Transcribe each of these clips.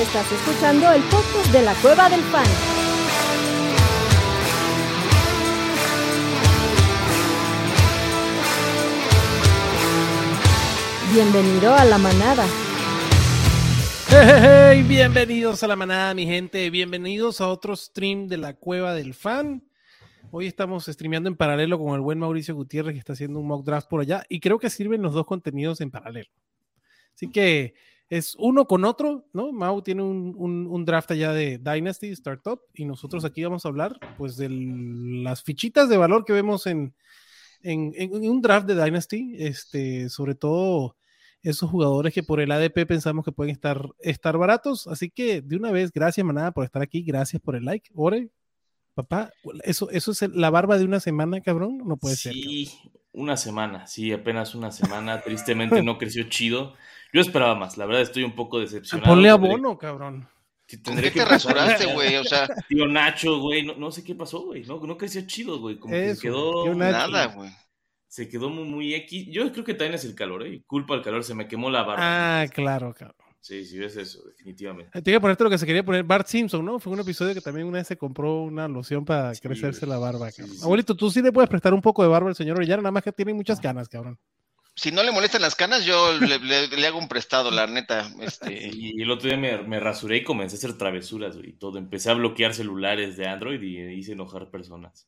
Estás escuchando el podcast de la Cueva del Fan. Bienvenido a la manada. Hey, bienvenidos a la manada, mi gente. Bienvenidos a otro stream de la Cueva del Fan. Hoy estamos streameando en paralelo con el buen Mauricio Gutiérrez que está haciendo un mock draft por allá y creo que sirven los dos contenidos en paralelo. Así que es uno con otro, ¿no? Mau tiene un, un, draft allá de Dynasty Startup y nosotros aquí vamos a hablar pues de las fichitas de valor que vemos en, en, en, un draft de Dynasty, este, sobre todo esos jugadores que por el ADP pensamos que pueden estar, estar baratos. Así que de una vez, gracias Manada por estar aquí, gracias por el like. Ore, papá, eso, eso es la barba de una semana, cabrón, no puede ser. Sí, una semana, sí, apenas una semana. Tristemente no creció chido. Yo esperaba más, la verdad estoy un poco decepcionado. Ponle abono, cabrón. ¿Con qué te rasuraste, güey? O sea. Tío Nacho, güey, no, no sé qué pasó, güey. No, no creció chido, güey. Como que se quedó. Nada, güey se quedó muy, muy X. Yo creo que también es el calor, ¿eh? Culpa al calor, se me quemó la barba. Ah, claro, claro. Sí, sí, es eso, definitivamente. Te iba a ponerte lo que se quería poner Bart Simpson, ¿no? Fue un episodio que también una vez se compró una loción para crecerse la barba, Abuelito, tú sí le puedes prestar un poco de barba al señor Orellana, nada más que tiene muchas ganas, cabrón. Si no le molestan las canas, yo le, hago un prestado, la neta. Este... Y el otro día me, me, rasuré y comencé a hacer travesuras, y todo. Empecé a bloquear celulares de Android y hice enojar personas.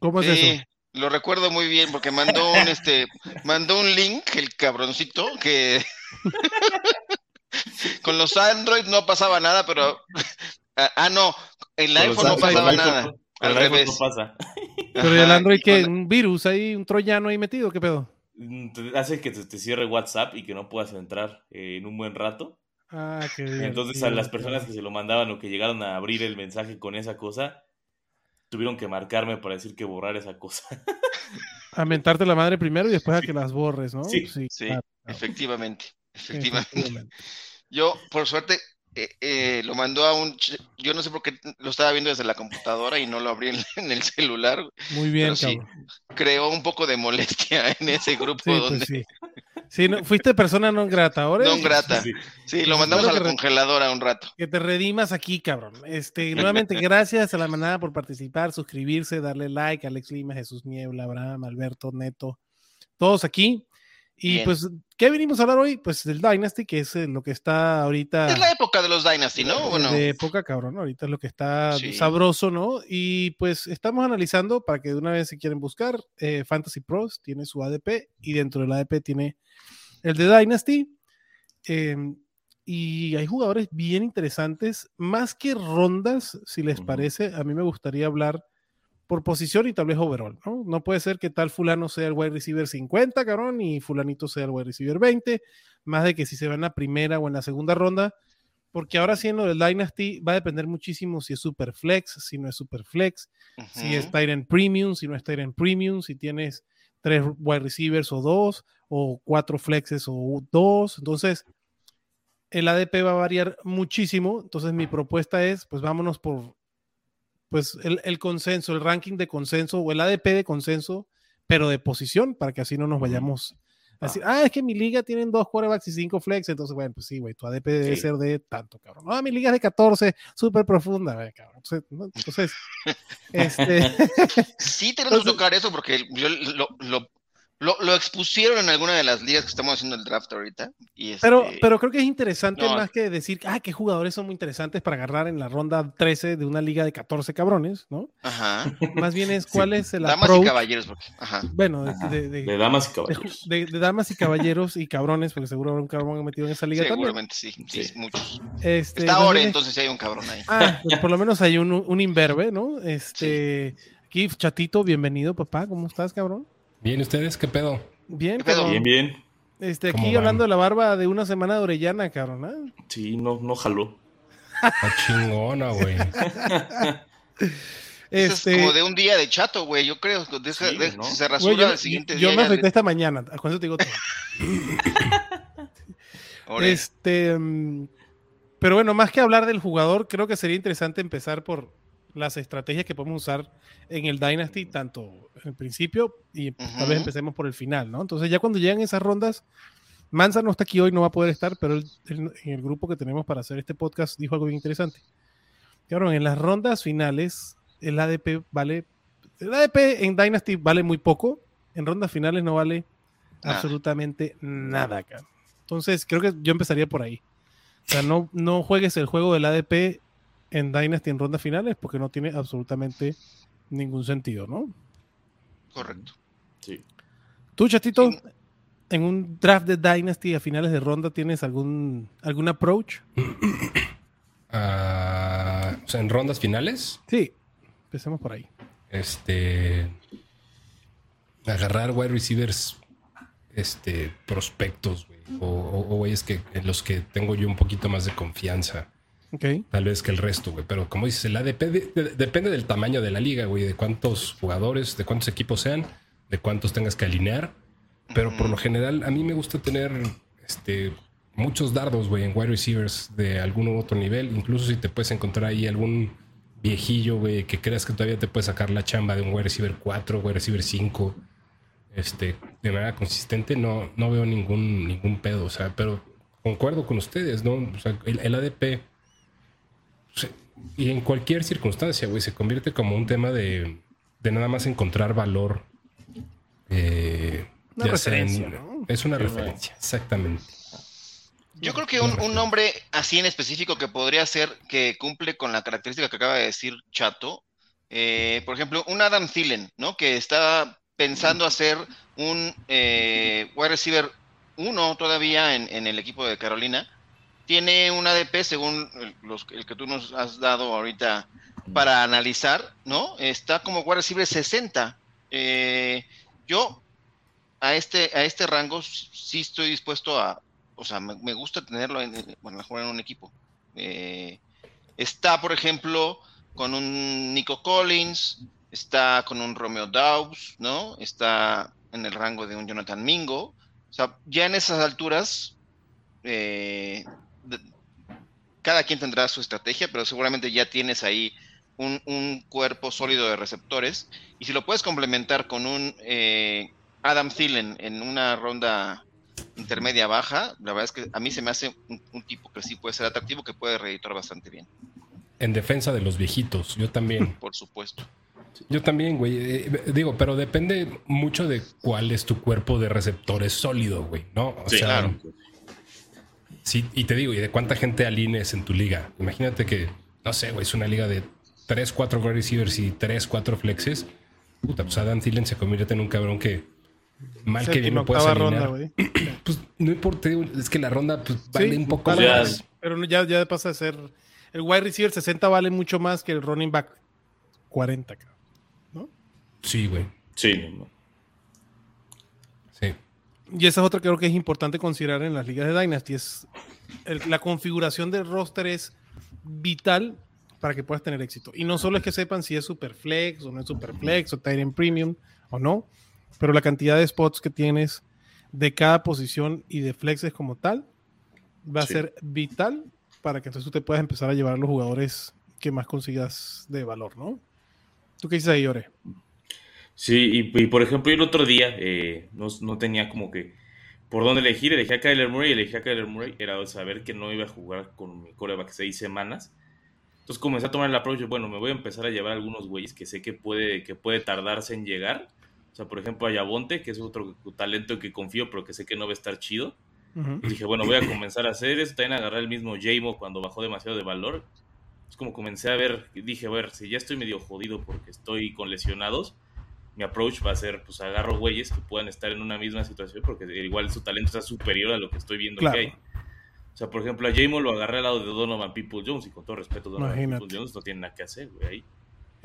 ¿Cómo es eso? Lo recuerdo muy bien porque mandó un este mandó un link el cabroncito que con los Android no pasaba nada, pero ah, ah no, en el iPhone no pasaba nada. Al revés. pasa. Pero el Android que un virus ahí, un troyano ahí metido, ¿qué pedo? Mm, hace que te, cierre WhatsApp y que no puedas entrar eh, en un buen rato. Ah, qué bien. Entonces a las personas que se lo mandaban o que llegaron a abrir el mensaje con esa cosa, tuvieron que marcarme para decir que borrar esa cosa. a mentarte la madre primero y después a que las borres, ¿no? Sí, sí, efectivamente, efectivamente. Yo, por suerte, eh, eh, lo mandó a un... Yo no sé por qué lo estaba viendo desde la computadora y no lo abrí en, el celular. Muy bien, creó un poco de molestia en ese grupo pues donde... Sí, fuiste persona no grata, ahora. No grata. Sí, lo mandamos a la congeladora un rato. Que te redimas aquí, cabrón. Este, nuevamente, gracias a la manada por participar, suscribirse, darle like, Alex Lima, Jesús Niebla, Abraham, Alberto, Neto, todos aquí. Y pues, ¿qué venimos a hablar hoy? Pues del Dynasty, que es eh, lo que está ahorita. Es la época de los Dynasty, ¿no? Bueno. De época, cabrón, ahorita es lo que está sabroso, ¿no? Y pues estamos analizando para que de una vez si quieren buscar, eh, Fantasy Pros tiene su ADP y dentro del ADP tiene el de Dynasty. Em, y hay jugadores bien interesantes, más que rondas, si les parece, a mí me gustaría hablar por posición y tal vez overall, ¿no? No puede ser que tal fulano sea el wide receiver 50, cabrón, y fulanito sea el wide receiver 20, más de que si se va en la primera o en la segunda ronda, porque ahora sí en lo del Dynasty va a depender muchísimo si es super flex, si no es super flex, si es en Premium, si no es en Premium, si tienes tres wide receivers o dos, o cuatro flexes o dos, entonces el ADP va a variar muchísimo, entonces mi propuesta es, pues vámonos por pues el, consenso, el ranking de consenso o el ADP de consenso, pero de posición, para que así no nos vayamos a decir, ah, es que mi liga tienen dos quarterbacks y cinco flex, entonces, bueno, pues sí, güey, tu ADP debe ser de tanto, cabrón. No, mi liga es de 14, súper profunda, güey, cabrón. Entonces, este... sí tenemos que tocar eso porque yo lo, lo, lo, lo, expusieron en alguna de las ligas que estamos haciendo el draft ahorita. Y pero, este, pero creo que es interesante más que decir, ah, qué jugadores son muy interesantes para agarrar en la ronda 13 de una liga de 14 cabrones, ¿no? Ajá. Más bien es cuál es el Damas y caballeros, porque, ajá. Bueno, de, de, de, damas y caballeros. De, damas y caballeros y cabrones, porque seguro habrá un cabrón metido en esa liga Seguramente sí, sí, muchos. Este, Está ahora, entonces sí hay un cabrón ahí. Ah, pues por lo menos hay un, un imberbe, ¿no? Este, aquí, chatito, bienvenido, papá, ¿cómo estás, cabrón? Bien, ¿ustedes qué pedo? Bien, pedo? Bien, bien. Este, aquí hablando de la barba de una semana de Orellana, cabrón. ¿eh? Sí, no, no jaló. Está chingona, güey. Este... Es como de un día de chato, güey, yo creo. Se rasura el siguiente día. Yo me afecté esta mañana, con eso te digo todo. este, mm, pero bueno, más que hablar del jugador, creo que sería interesante empezar por las estrategias que podemos usar en el Dynasty, tanto en el principio y tal vez empecemos por el final, ¿no? Entonces ya cuando llegan esas rondas Mansa no está aquí hoy, no va a poder estar, pero en el grupo que tenemos para hacer este podcast dijo algo bien interesante. Cabrón, en las rondas finales, el ADP vale. El ADP en Dynasty vale muy poco. En rondas finales no vale absolutamente nada, cabrón. Entonces, creo que yo empezaría por ahí. O sea, no, no juegues el juego del ADP en Dynasty en rondas finales porque no tiene absolutamente ningún sentido, ¿no? Correcto. Sí. ¿Tú, Chatito, en un draft de Dynasty a finales de ronda tienes algún, algún approach? Ah, o sea, en rondas finales. Sí, empecemos por ahí. Este. Agarrar wide receivers este, prospectos, güey. O, güeyes que, en los que tengo yo un poquito más de confianza. Okay. Tal vez que el resto, güey. Pero como dices, el ADP depende del tamaño de la liga, güey. De cuántos jugadores, de cuántos equipos sean, de cuántos tengas que alinear. Pero por lo general, a mí me gusta tener este, muchos dardos, güey, en wide receivers de algún otro nivel. Incluso si te puedes encontrar ahí algún viejillo, güey, que creas que todavía te puede sacar la chamba de un wide receiver 4, wide receiver 5, este, de manera consistente, no, no veo ningún, ningún pedo. O sea, pero concuerdo con ustedes, ¿no? O sea, el, ADP, y en cualquier circunstancia, güey, se convierte como un tema de, de nada más encontrar valor. Eh, una referencia, Es una referencia, exactamente. Yo creo que un, nombre así en específico que podría ser que cumple con la característica que acaba de decir Chato, eh, por ejemplo, un Adam Thielen, ¿no? Que está pensando hacer un eh, wide receiver 1 todavía en, el equipo de Carolina. Tiene un ADP, según el, que tú nos has dado ahorita para analizar, ¿no? Está como wide receiver 60. Eh, yo a este, a este rango sí estoy dispuesto a, o sea, me, gusta tenerlo en, bueno, jugar en un equipo. Eh, está, por ejemplo, con un Nico Collins, está con un Romeo Daubs, ¿no? Está en el rango de un Jonathan Mingo. O sea, ya en esas alturas, eh, cada quien tendrá su estrategia, pero seguramente ya tienes ahí un, un, cuerpo sólido de receptores. Y si lo puedes complementar con un eh, Adam Thielen en una ronda intermedia baja, la verdad es que a mí se me hace un, tipo que sí puede ser atractivo, que puede reeditar bastante bien. En defensa de los viejitos, yo también. Por supuesto. Yo también, güey. Eh, digo, pero depende mucho de cuál es tu cuerpo de receptores sólido, güey, ¿no? O sí, claro. Sí, y te digo, y de cuánta gente alines en tu liga. Imagínate que, no sé, güey, es una liga de 3, 4 wide receivers y 3, 4 flexes. Puta, pues Adam Thielen se convierte en un cabrón que mal que bien no puedes alinear. Ronda, pues no importa, es que la ronda pues, vale un poco más. Pero ya, ya pasa a ser. El wide receiver 60 vale mucho más que el running back 40, ¿no? Sí, güey. Sí. Sí. Y esa es otra que creo que es importante considerar en las ligas de Dynasty. Es la configuración del roster es vital para que puedas tener éxito. Y no solo es que sepan si es super flex o no es super flex o en premium o no, pero la cantidad de spots que tienes de cada posición y de flexes como tal va a ser vital para que entonces tú te puedas empezar a llevar a los jugadores que más consigas de valor, ¿no? ¿Tú qué dices ahí, Ore? Sí, y, por ejemplo, el otro día eh, no, tenía como que por dónde elegir, elegí a Kyler Murray, elegí a Kyler Murray, era saber que no iba a jugar con mi coreback seis semanas. Entonces comencé a tomar el approach, bueno, me voy a empezar a llevar algunos güeyes que sé que puede, que puede tardarse en llegar o sea, por ejemplo, a Yabonte, que es otro talento que confío, pero que sé que no va a estar chido. Y dije, bueno, voy a comenzar a hacer eso. También agarrar el mismo Jamo cuando bajó demasiado de valor. Es como comencé a ver, dije, a ver, si ya estoy medio jodido porque estoy con lesionados, mi approach va a ser, pues agarro güeyes que puedan estar en una misma situación porque igual su talento está superior a lo que estoy viendo que hay. O sea, por ejemplo, a Jamo lo agarré al lado de Donovan People Jones y con todo respeto, Donovan People Jones no tiene nada que hacer, güey, ahí.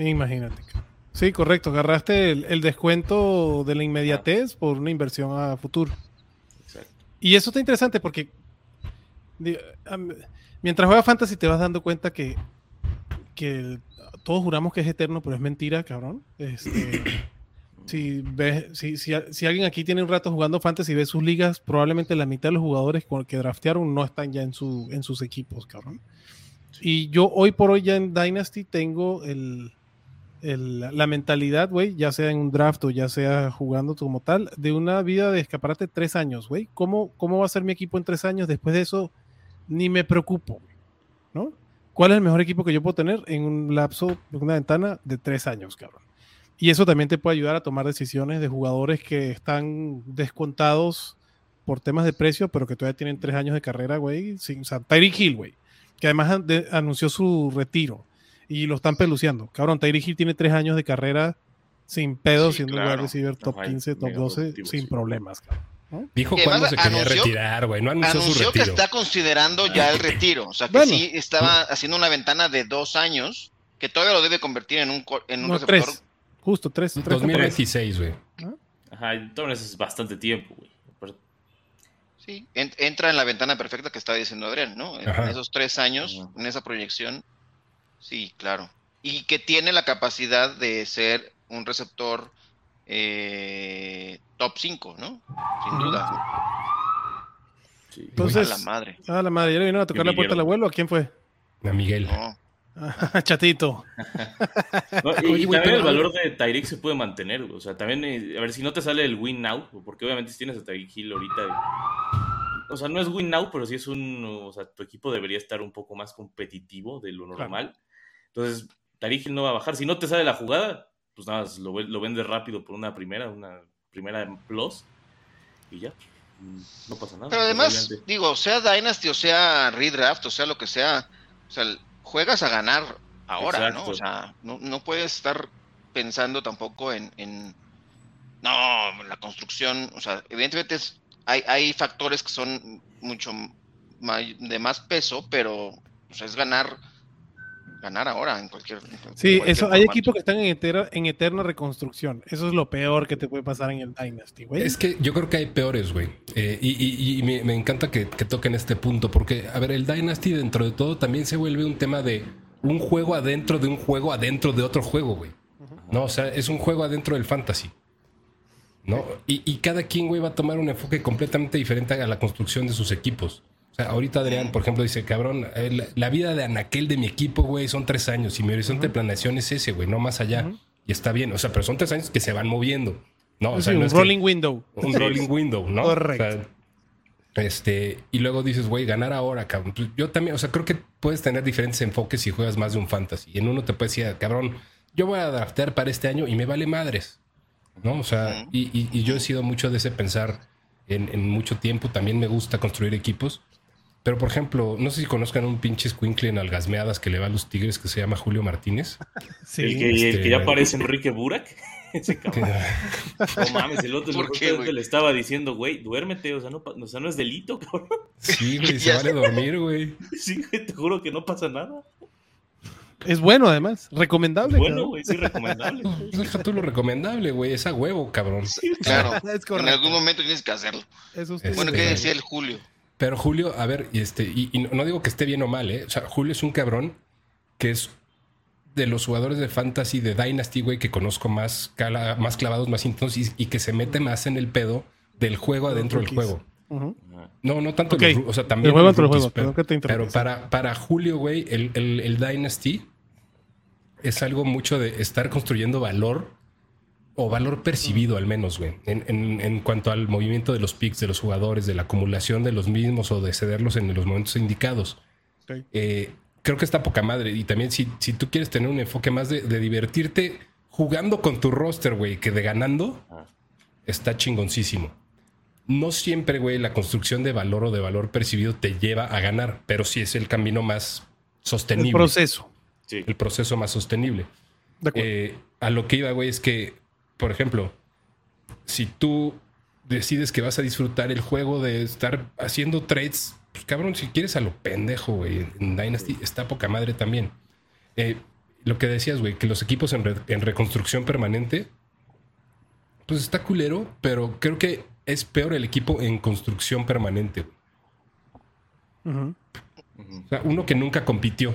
Imagínate. Sí, correcto. Agarraste el, descuento de la inmediatez por una inversión a futuro. Exacto. Y eso está interesante porque mientras juegas Fantasy te vas dando cuenta que, que todos juramos que es eterno, pero es mentira, cabrón. Este, si, ves, si, si, alguien aquí tiene un rato jugando Fantasy y ve sus ligas, probablemente la mitad de los jugadores que draftearon no están ya en, su, en sus equipos, cabrón. Y yo hoy por hoy ya en Dynasty tengo el la mentalidad, güey, ya sea en un draft o ya sea jugando como tal, de una vida de escaparate tres años, güey. ¿Cómo, ¿Cómo va a ser mi equipo en tres años? Después de eso, ni me preocupo, ¿no? ¿Cuál es el mejor equipo que yo puedo tener en un lapso, en una ventana de tres años, cabrón? Y eso también te puede ayudar a tomar decisiones de jugadores que están descontados por temas de precio, pero que todavía tienen tres años de carrera, güey. o sea, Tyreek Hill, güey, que además anunció su retiro y lo están peluciando. Cabrón, Tyreek Hill tiene tres años de carrera sin pedo, siendo un receiver top 15, top 12, sin problemas, cabrón. Dijo cuándo se quería retirar, güey. No anunció, su retiro. que está considerando ya el retiro. O sea, que sí estaba haciendo una ventana de dos años, que todavía lo debe convertir en un, en un receptor Justo, tres. 2026, güey. Ajá, entonces es bastante tiempo, güey. Sí, entra en la ventana perfecta que estaba diciendo Adrián, ¿no? En esos tres años, en esa proyección, sí, claro. Y que tiene la capacidad de ser un receptor eh, top 5, ¿no? Sin duda. Entonces, a la madre. A la madre, ¿ya le vino a tocar la puerta al abuelo? ¿A quién fue? A Miguel. Chatito. y, también el valor de Tyreek se puede mantener. O sea, también, eh, a ver, si no te sale el win now, porque obviamente si tienes a Tyreek Hill ahorita. O sea, no es win now, pero sí es un. O sea, tu equipo debería estar un poco más competitivo de lo normal. Entonces, Tyreek Hill no va a bajar. Si no te sale la jugada, pues nada, lo, lo vendes rápido por una primera, una primera plus. Y ya. No pasa nada. Pero además, digo, sea Dynasty o sea Redraft o sea lo que sea. O sea, juegas a ganar ahora, ¿no? O sea, no, puedes estar pensando tampoco en, no, la construcción, o sea, evidentemente hay, hay factores que son mucho de más peso, pero o sea, es ganar ganar ahora en cualquier. sí, eso, hay equipos que están en, en eterna reconstrucción. Eso es lo peor que te puede pasar en el Dynasty, güey. Es que yo creo que hay peores, güey. Eh, y, me, encanta que, toquen este punto, porque, a ver, el Dynasty dentro de todo también se vuelve un tema de un juego adentro de un juego adentro de otro juego, güey. No, o sea, es un juego adentro del fantasy. ¿No? Y, y cada quien, güey, va a tomar un enfoque completamente diferente a la construcción de sus equipos. Sea, ahorita Adrián, por ejemplo, dice, cabrón, eh, la, vida de Anaquel de mi equipo, güey, son tres años y mi horizonte de planeación es ese, güey, no más allá. Y está bien, o sea, pero son tres años que se van moviendo. No, o sea, un rolling window. Un rolling window, ¿no? Correcto. este, y luego dices, güey, ganar ahora, cabrón. Pues, yo también, o sea, creo que puedes tener diferentes enfoques si juegas más de un fantasy. En uno te puedes decir, cabrón, yo voy a adaptar para este año y me vale madres. ¿No? O sea, y, yo he sido mucho de ese pensar en, en mucho tiempo. También me gusta construir equipos. Pero, por ejemplo, no sé si conozcan un pinche squinkle en algasmeadas que le va a los tigres que se llama Julio Martínez. Sí. El que, este, ya parece Enrique Burak. Ese cabrón. no mames, el otro, el le estaba diciendo, güey, duérmete, o sea, no, o sea, no es delito, cabrón. Sí, güey, se vale dormir, güey. Sí, güey, te juro que no pasa nada. Es bueno, además. Recomendable. Bueno, güey, sí, recomendable. Deja tú lo recomendable, güey. Es a huevo, cabrón. claro. en algún momento tienes que hacerlo. Eso bueno, ¿qué decía el Julio? Pero Julio, a ver, y este, y, no digo que esté bien o mal, ¿eh? O sea, Julio es un cabrón que es de los jugadores de fantasy de Dynasty, güey, que conozco más, más clavados, más intensos y, que se mete más en el pedo del juego adentro del juego. No, no tanto, o sea, también. El juego pero, pero, para, para Julio, güey, el, el Dynasty es algo mucho de estar construyendo valor o valor percibido al menos, güey, en, cuanto al movimiento de los picks de los jugadores, de la acumulación de los mismos o de cederlos en los momentos indicados. Eh, creo que está poca madre. Y también si, si tú quieres tener un enfoque más de, divertirte jugando con tu roster, güey, que de ganando, está chingoncísimo. No siempre, güey, la construcción de valor o de valor percibido te lleva a ganar, pero sí es el camino más sostenible. El proceso. Sí. El proceso más sostenible. Eh, a lo que iba, güey, es que por ejemplo, si tú decides que vas a disfrutar el juego de estar haciendo trades, pues cabrón, si quieres a lo pendejo, güey, en Dynasty está poca madre también. Eh, lo que decías, güey, que los equipos en, reconstrucción permanente, pues está culero, pero creo que es peor el equipo en construcción permanente. O sea, uno que nunca compitió.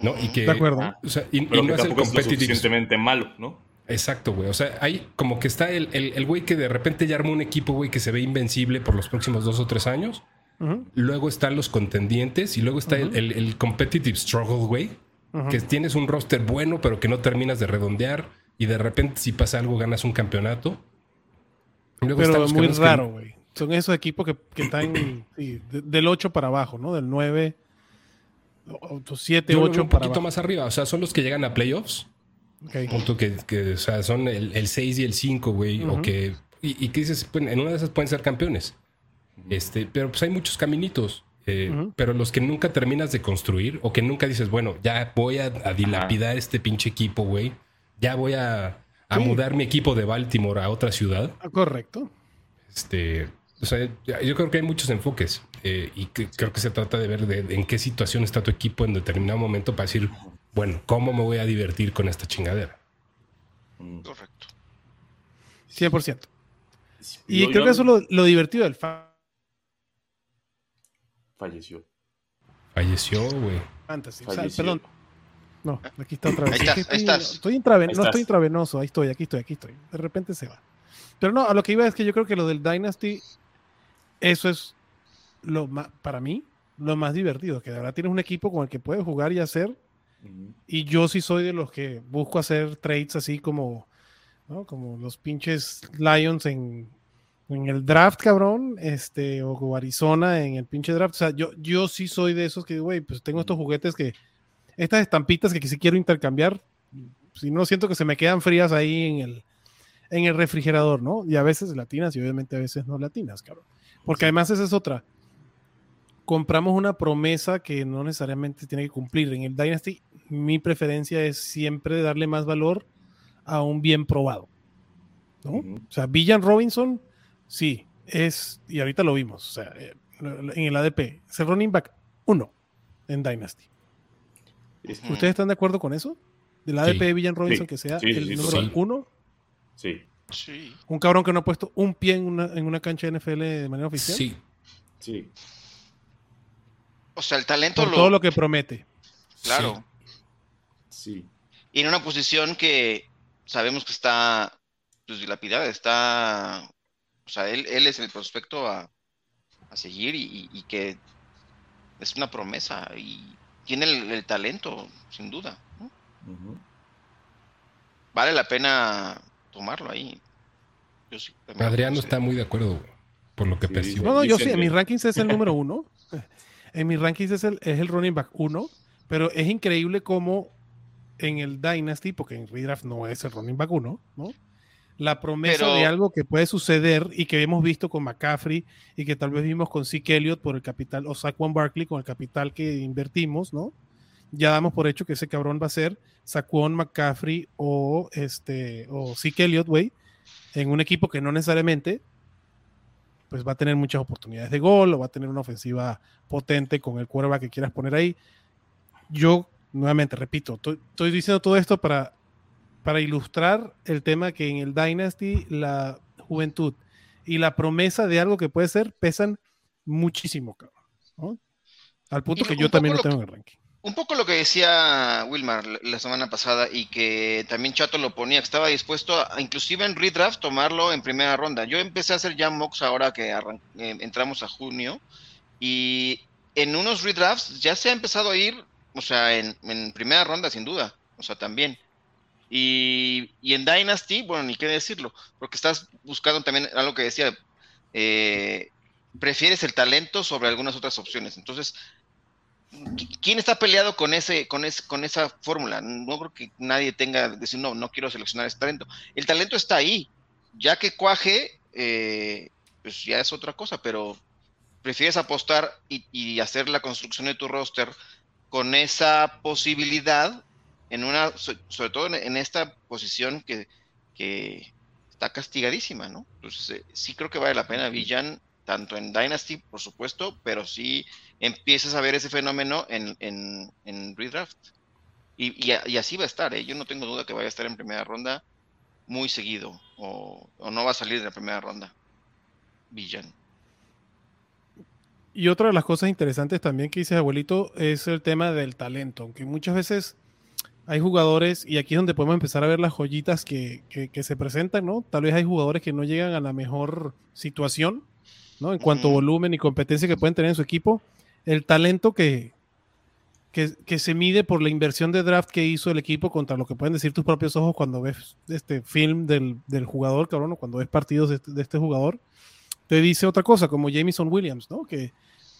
¿no? Y que, de acuerdo. O sea, y, no es el suficientemente malo, ¿no? Exacto, güey. O sea, hay como que está el, el, güey que de repente ya armó un equipo, güey, que se ve invencible por los próximos dos o tres años. Luego están los contendientes y luego está el, el, competitive struggle, güey. Que tienes un roster bueno, pero que no terminas de redondear. Y de repente, si pasa algo, ganas un campeonato. pero es muy raro, güey. Son esos equipos que, están del 8 para abajo, ¿no? Del 9, 7, 8 para un poquito más arriba. O sea, son los que llegan a playoffs. Punto que, que, o sea, son el, 6 y el 5, güey. O que. Y, que dices, en una de esas pueden ser campeones. Este, pero pues hay muchos caminitos. Eh, pero los que nunca terminas de construir o que nunca dices, bueno, ya voy a, dilapidar este pinche equipo, güey. Ya voy a, mudar mi equipo de Baltimore a otra ciudad. Ah, correcto. Este, o sea, yo creo que hay muchos enfoques eh, y creo que se trata de ver de, en qué situación está tu equipo en determinado momento para decir, bueno, ¿cómo me voy a divertir con esta chingadera? Correcto. 100%. Y creo que eso es lo, divertido del Falleció. Falleció, güey. Fantasy. perdón. No, aquí está otra vez. Ahí estás. Estoy intravenoso, no estoy intravenoso. Ahí estoy, aquí estoy, aquí estoy. De repente se va. Pero no, a lo que iba es que yo creo que lo del Dynasty, eso es lo más, para mí, lo más divertido. Que de verdad tienes un equipo con el que puedes jugar y hacer. Y yo sí soy de los que busco hacer trades así como, como los pinches Lions en en el draft, cabrón, este, o Arizona en el pinche draft. O sea, yo, yo sí soy de esos que, güey, pues tengo estos juguetes que, estas estampitas que, si quiero intercambiar, si no siento que se me quedan frías ahí en el, en el refrigerador, ¿no? Y a veces latinas y obviamente a veces no latinas, cabrón. Porque además esa es otra. Compramos una promesa que no necesariamente tiene que cumplir. En el Dynasty, mi preferencia es siempre darle más valor a un bien probado. ¿no? O sea, Villan Robinson Sí, es, y ahorita lo vimos, o sea, eh, en el ADP, es el running back 1 en Dynasty. ¿Ustedes están de acuerdo con eso? Del ADP de Villan Robinson que sea el número 1. Sí. Sí. Un cabrón que no ha puesto un pie en una, en una cancha de NFL de manera oficial. Sí. Sí. O sea, el talento lo... todo lo que promete. Claro. Sí. Y en una posición que sabemos que está pues, dilapidada, está o sea, él, él es el prospecto a, seguir y, que es una promesa y tiene el, talento, sin duda. Vale la pena tomarlo ahí. Adriano está muy de acuerdo por lo que percibo. No, no, yo sí, en mis rankings es el número uno. En mis rankings es el, es el running back uno, pero es increíble cómo en el Dynasty, porque en Redraft no es el running back uno, ¿no? la promesa de algo que puede suceder y que hemos visto con McCaffrey y que tal vez vimos con Zeke Elliott por el capital, o Saquon Barkley con el capital que invertimos, ¿no? Ya damos por hecho que ese cabrón va a ser Saquon McCaffrey o este o Zeke Elliott, güey, en un equipo que no necesariamente pues va a tener muchas oportunidades de gol o va a tener una ofensiva potente con el quarterback que quieras poner ahí. Yo, nuevamente, repito, estoy diciendo todo esto para para ilustrar el tema que en el Dynasty la juventud y la promesa de algo que puede ser pesan muchísimo, cabrón. Al punto que yo también lo tengo en el ranking. Un poco lo que decía Wilmar la semana pasada y que también Chato lo ponía, que estaba dispuesto a, inclusive en redraft, tomarlo en primera ronda. Yo empecé a hacer jam mocks ahora que eh, entramos a junio y en unos redrafts ya se ha empezado a ir, o sea, en, en primera ronda sin duda, o sea, también. Y, en Dynasty, bueno, ni qué decirlo, porque estás buscando también algo que decía, eh, prefieres el talento sobre algunas otras opciones. Entonces, ¿quién está peleado con ese, con ese, con esa fórmula? No creo que nadie tenga decir no, no quiero seleccionar ese talento. El talento está ahí, ya que cuaje, eh, pues ya es otra cosa, pero prefieres apostar y, y hacer la construcción de tu roster con esa posibilidad en una, sobre todo en, esta posición que, está castigadísima, ¿no? Entonces, eh, sí creo que vale la pena Villan, tanto en Dynasty, por supuesto, pero sí empiezas a ver ese fenómeno en, en, Redraft. Y, así va a estar, ¿eh? Yo no tengo duda que vaya a estar en primera ronda muy seguido, o, no va a salir de la primera ronda. Villan. Y otra de las cosas interesantes también que dice abuelito es el tema del talento, aunque muchas veces hay jugadores, y aquí es donde podemos empezar a ver las joyitas que, se presentan, ¿no? Tal vez hay jugadores que no llegan a la mejor situación, ¿no? En cuanto a volumen y competencia que pueden tener en su equipo. El talento que, que, se mide por la inversión de draft que hizo el equipo contra lo que pueden decir tus propios ojos cuando ves este film del, jugador, cabrón, o cuando ves partidos este, de este, jugador, te dice otra cosa, como Jameson Williams, ¿no? Que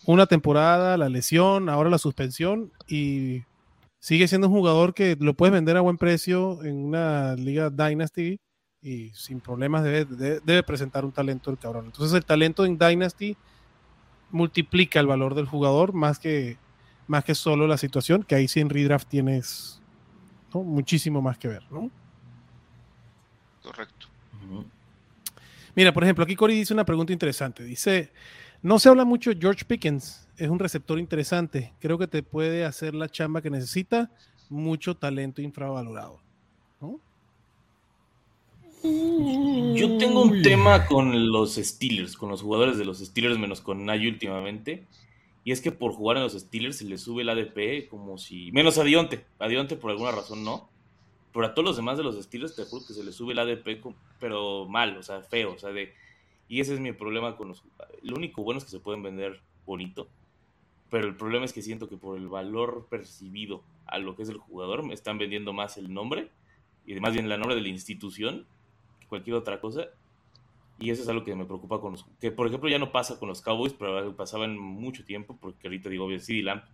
una temporada, la lesión, ahora la suspensión y sigue siendo un jugador que lo puedes vender a buen precio en una liga Dynasty y sin problemas debe, presentar un talento el cabrón. Entonces el talento en Dynasty multiplica el valor del jugador más que más que solo la situación, que ahí sí en redraft tienes muchísimo más que ver, ¿no? Correcto. Mira, por ejemplo, aquí Cory dice una pregunta interesante. Dice, no se habla mucho de George Pickens, es un receptor interesante. Creo que te puede hacer la chamba que necesita, mucho talento infravalorado. Yo tengo un tema con los Steelers, con los jugadores de los Steelers, menos con Nay últimamente. Y es que por jugar en los Steelers se le sube el ADP como si. Menos a Dionte. A Dionte por alguna razón no. Pero a todos los demás de los Steelers te juro que se le sube el ADP, pero mal, o sea, feo. O sea, de. Y ese es mi problema con los. Lo único bueno es que se pueden vender bonito. Pero el problema es que siento que por el valor percibido a lo que es el jugador, me están vendiendo más el nombre. Y más bien el nombre de la institución que cualquier otra cosa. Y eso es algo que me preocupa con los. Que por ejemplo ya no pasa con los Cowboys, pero pasaba en mucho tiempo, porque ahorita digo, obvio, CD Lamp,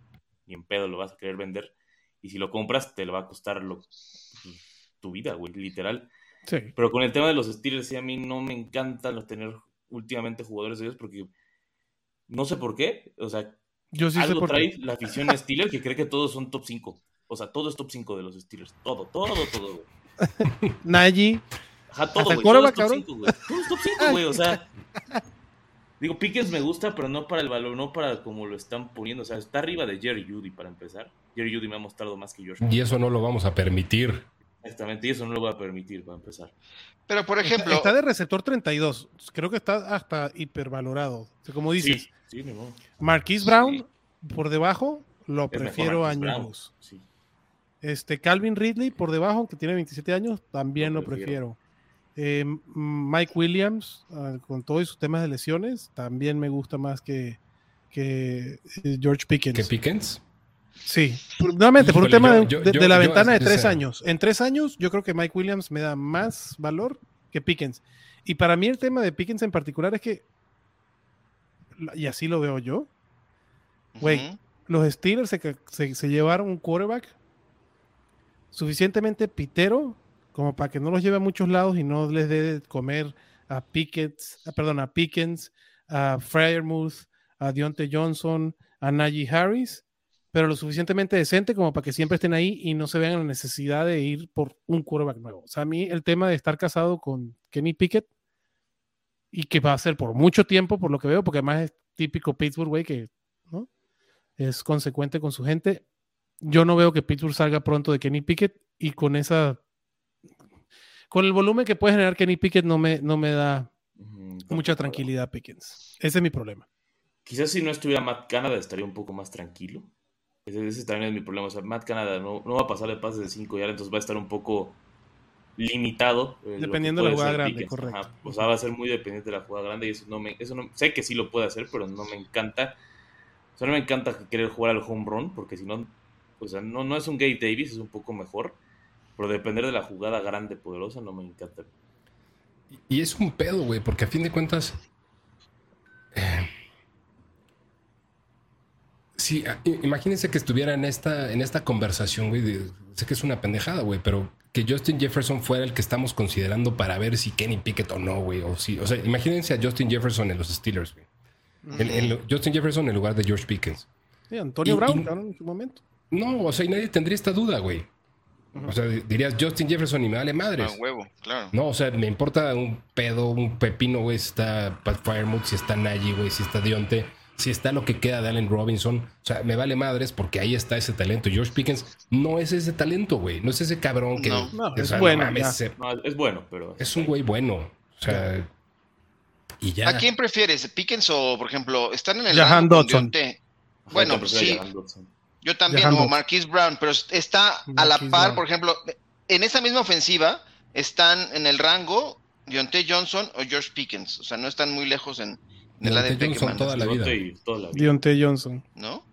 ni en pedo lo vas a querer vender. Y si lo compras, te lo va a costar lo, tu vida, güey, literal. Sí. Pero con el tema de los Steelers, sí, a mí no me encanta tener últimamente jugadores de ellos, porque no sé por qué. O sea, Yo sí algo sé trae la afición Steelers que cree que todos son top 5. O sea, todo es top 5 de los Steelers. Todo, todo, todo, güey. Nagy. Ajá, todo, güey. Todo, es top 5, güey. Todo es top 5, güey. O sea. Digo, Pickens me gusta, pero no para el valor, no para como lo están poniendo. O sea, está arriba de Jerry Judy para empezar. Jerry Judy me ha mostrado más que George. Y eso no lo vamos a permitir. Exactamente, y eso no lo voy a permitir para empezar. Pero, por ejemplo. Está, de receptor 32. Creo que está hasta hipervalorado. O sea, como dices, sí, sí, Marquise Brown, por debajo, lo prefiero a. Este, Calvin Ridley, por debajo, que tiene 27 años, también lo, prefiero. Eh, Mike Williams, ah, con todos sus temas de lesiones, también me gusta más que, que eh, George Pickens. ¿Que Pickens? Sí, nuevamente, por un tema de, la ventana de tres años. En tres años, yo creo que Mike Williams me da más valor que Pickens. Y para mí el tema de Pickens en particular es que, y así lo veo yo, güey, los Steelers se, se, llevaron un quarterback suficientemente pitero como para que no los lleve a muchos lados y no les dé de comer a Pickens, perdón, a Pickens, a Fryermuth, a Deontay Johnson, a Najee Harris, pero lo suficientemente decente como para que siempre estén ahí y no se vean la necesidad de ir por un quarterback nuevo. O sea, a mí el tema de estar casado con Kenny Pickett y que va a ser por mucho tiempo, por lo que veo, porque además es típico Pittsburgh, güey, que ¿no? es consecuente con su gente. Yo no veo que Pittsburgh salga pronto de Kenny Pickett y con esa con el volumen que puede generar Kenny Pickett no me, no me da mucha tranquilidad Pickens. Ese es mi problema. Quizás si no estuviera Matt Canada estaría un poco más tranquilo. Ese, también es mi problema. O sea, Matt Canada no, no va a pasar de pases de 5 yardas, entonces va a estar un poco limitado. Dependiendo de la jugada grande, correcto. O sea, va a ser muy dependiente de la jugada grande y eso no me, eso no, sé que sí lo puede hacer, pero no me encanta. O sea, no me encanta querer jugar al home run, porque si no, o sea, no, no es un Gay Davis, es un poco mejor. Pero depender de la jugada grande, poderosa, no me encanta. Y es un pedo, güey, porque a fin de cuentas. Eh, sí, imagínense que estuviera en esta, en esta conversación, güey. sé que es una pendejada, güey, pero que Justin Jefferson fuera el que estamos considerando para ver si Kenny Pickett o no, güey. O, si, o sea, imagínense a Justin Jefferson en los Steelers, güey. Justin Jefferson en lugar de George Pickens. Sí, Antonio Brown, en su momento. No, o sea, y nadie tendría esta duda, güey. O sea, dirías Justin Jefferson y me vale madres. Ah, huevo, claro. No, o sea, me importa un pedo, un pepino, güey, si está Pat Firemouth, si está Nagy, güey, si está Dionte, si está lo que queda de Allen Robinson. O sea, me vale madres porque ahí está ese talento. George Pickens no es ese talento, güey. No es ese cabrón que. No, es, bueno, es bueno, pero. Es un güey bueno. O sea. Y ya. ¿A quién prefieres? ¿Pickens o, por ejemplo, están en el. Jahan Dodson. Bueno, pues sí. Yo también, o Marquise Brown, pero está a la par, por ejemplo, en esa misma ofensiva están en el rango Deontay Johnson o George Pickens. O sea, no están muy lejos en, en el ADP Johnson toda la vida. Johnson. ¿No?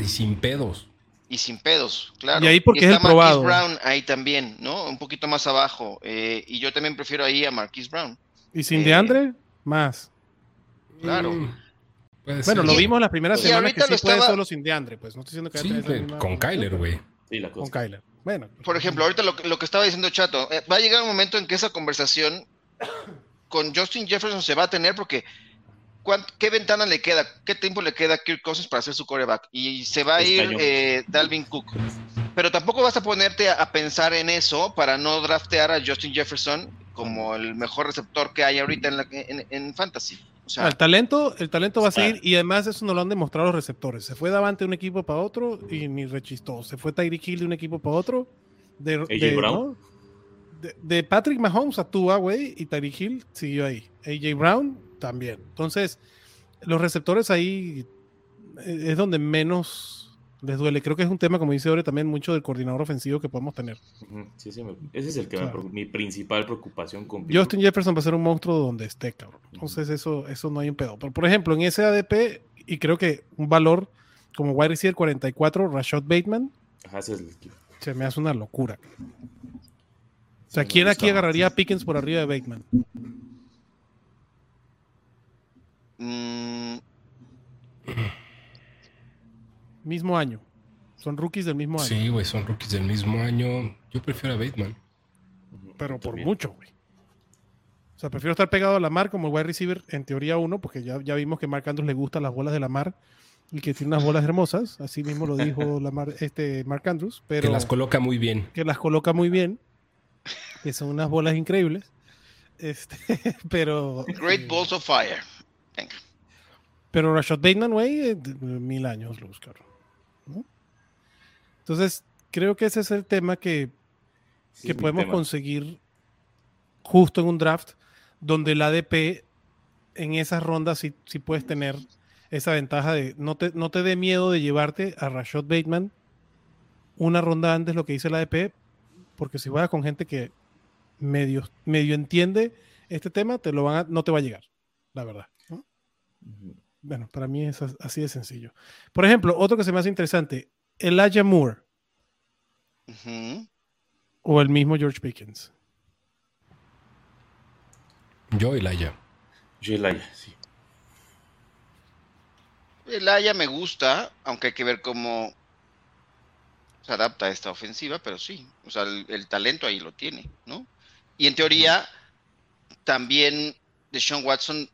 y sin pedos. y sin pedos, claro. Y ahí porque está es el probado. Brown ahí también, ¿no? Un poquito más abajo. Eh, y yo también prefiero ahí a Marquise Brown. ¿Y sin Eh, DeAndre? Más. Claro. Mm, Bueno, ser. lo Y- vimos las primeras y semanas que ahorita sí puede estaba- solo sin DeAndre, pues no estoy diciendo que Sí, con Kyler, güey. Sí, la Con cosa. Kyler. Bueno, Por ejemplo, ahorita lo, que- lo que estaba diciendo Chato, eh, va a llegar un momento en que esa conversación con Justin Jefferson se va a tener porque ¿cuán- ¿qué ventana le queda? ¿Qué tiempo le queda a Kirk Cousins para hacer su coreback? Y se va a ir eh, Dalvin Cook. Pero tampoco vas a ponerte a, a pensar en eso para no draftear a Justin Jefferson como el mejor receptor que hay ahorita en, la- en- en Fantasy. O sea, el talento, el talento va a seguir y además eso nos lo han demostrado los receptores. Se fue Davante de un equipo para otro y ni rechistó. Se fue Tyreek Hill de un equipo para otro. De, AJ de- Brown. ¿no? de, de Patrick Mahomes a Tua, güey, y Tyreek Hill siguió ahí. AJ Brown también. Entonces, los receptores ahí eh, es donde menos les duele. Creo que es un tema, como dice Ore, también mucho del coordinador ofensivo que podemos tener. Sí, sí, ese es el que Claro. mi principal preocupación con Justin Jefferson va a ser un monstruo donde esté, cabrón. Entonces, eso, eso no hay un pedo. Pero, por ejemplo, en ese ADP, y creo que un valor como wide receiver 44, Rashad Bateman, Ajá, ese es el se me hace una locura. O sea, ¿quién aquí agarraría a Pickens por arriba de Bateman? Mm, Mismo año. Son rookies del mismo año. Sí, güey, son rookies del mismo año. Yo prefiero a Bateman. Pero por también. mucho, güey. O sea, prefiero estar pegado a la mar como el wide receiver, en teoría uno, porque ya, ya vimos que Mark Andrews le gustan las bolas de la mar y que tiene unas bolas hermosas. Así mismo lo dijo la mar, este Mark Andrews, pero Que las coloca muy bien. que las coloca muy bien, que son unas bolas increíbles. Este, pero. Great Balls of Fire. Venga. Pero Rashad Bateman, güey, eh, de mil años cabrón. ¿no? Entonces, creo que ese es el tema que, Sí, que podemos tema. conseguir justo en un draft donde el ADP en esas rondas sí, sí puedes tener esa ventaja de no te, no te dé miedo de llevarte a Rashad Bateman una ronda antes lo que dice el ADP, porque si vas con gente que medio, medio entiende este tema, te lo van a- no te va a llegar, la verdad. Bueno, para mí es as- así de sencillo. Por ejemplo, otro que se me hace interesante, Elijah Moore o el mismo George Pickens. Yo Laia. Yo Elaya, sí. El Aya me gusta, aunque hay que ver cómo se adapta a esta ofensiva, pero sí, o sea, el, el talento ahí lo tiene, ¿no? Y en teoría, también Deshaun Watson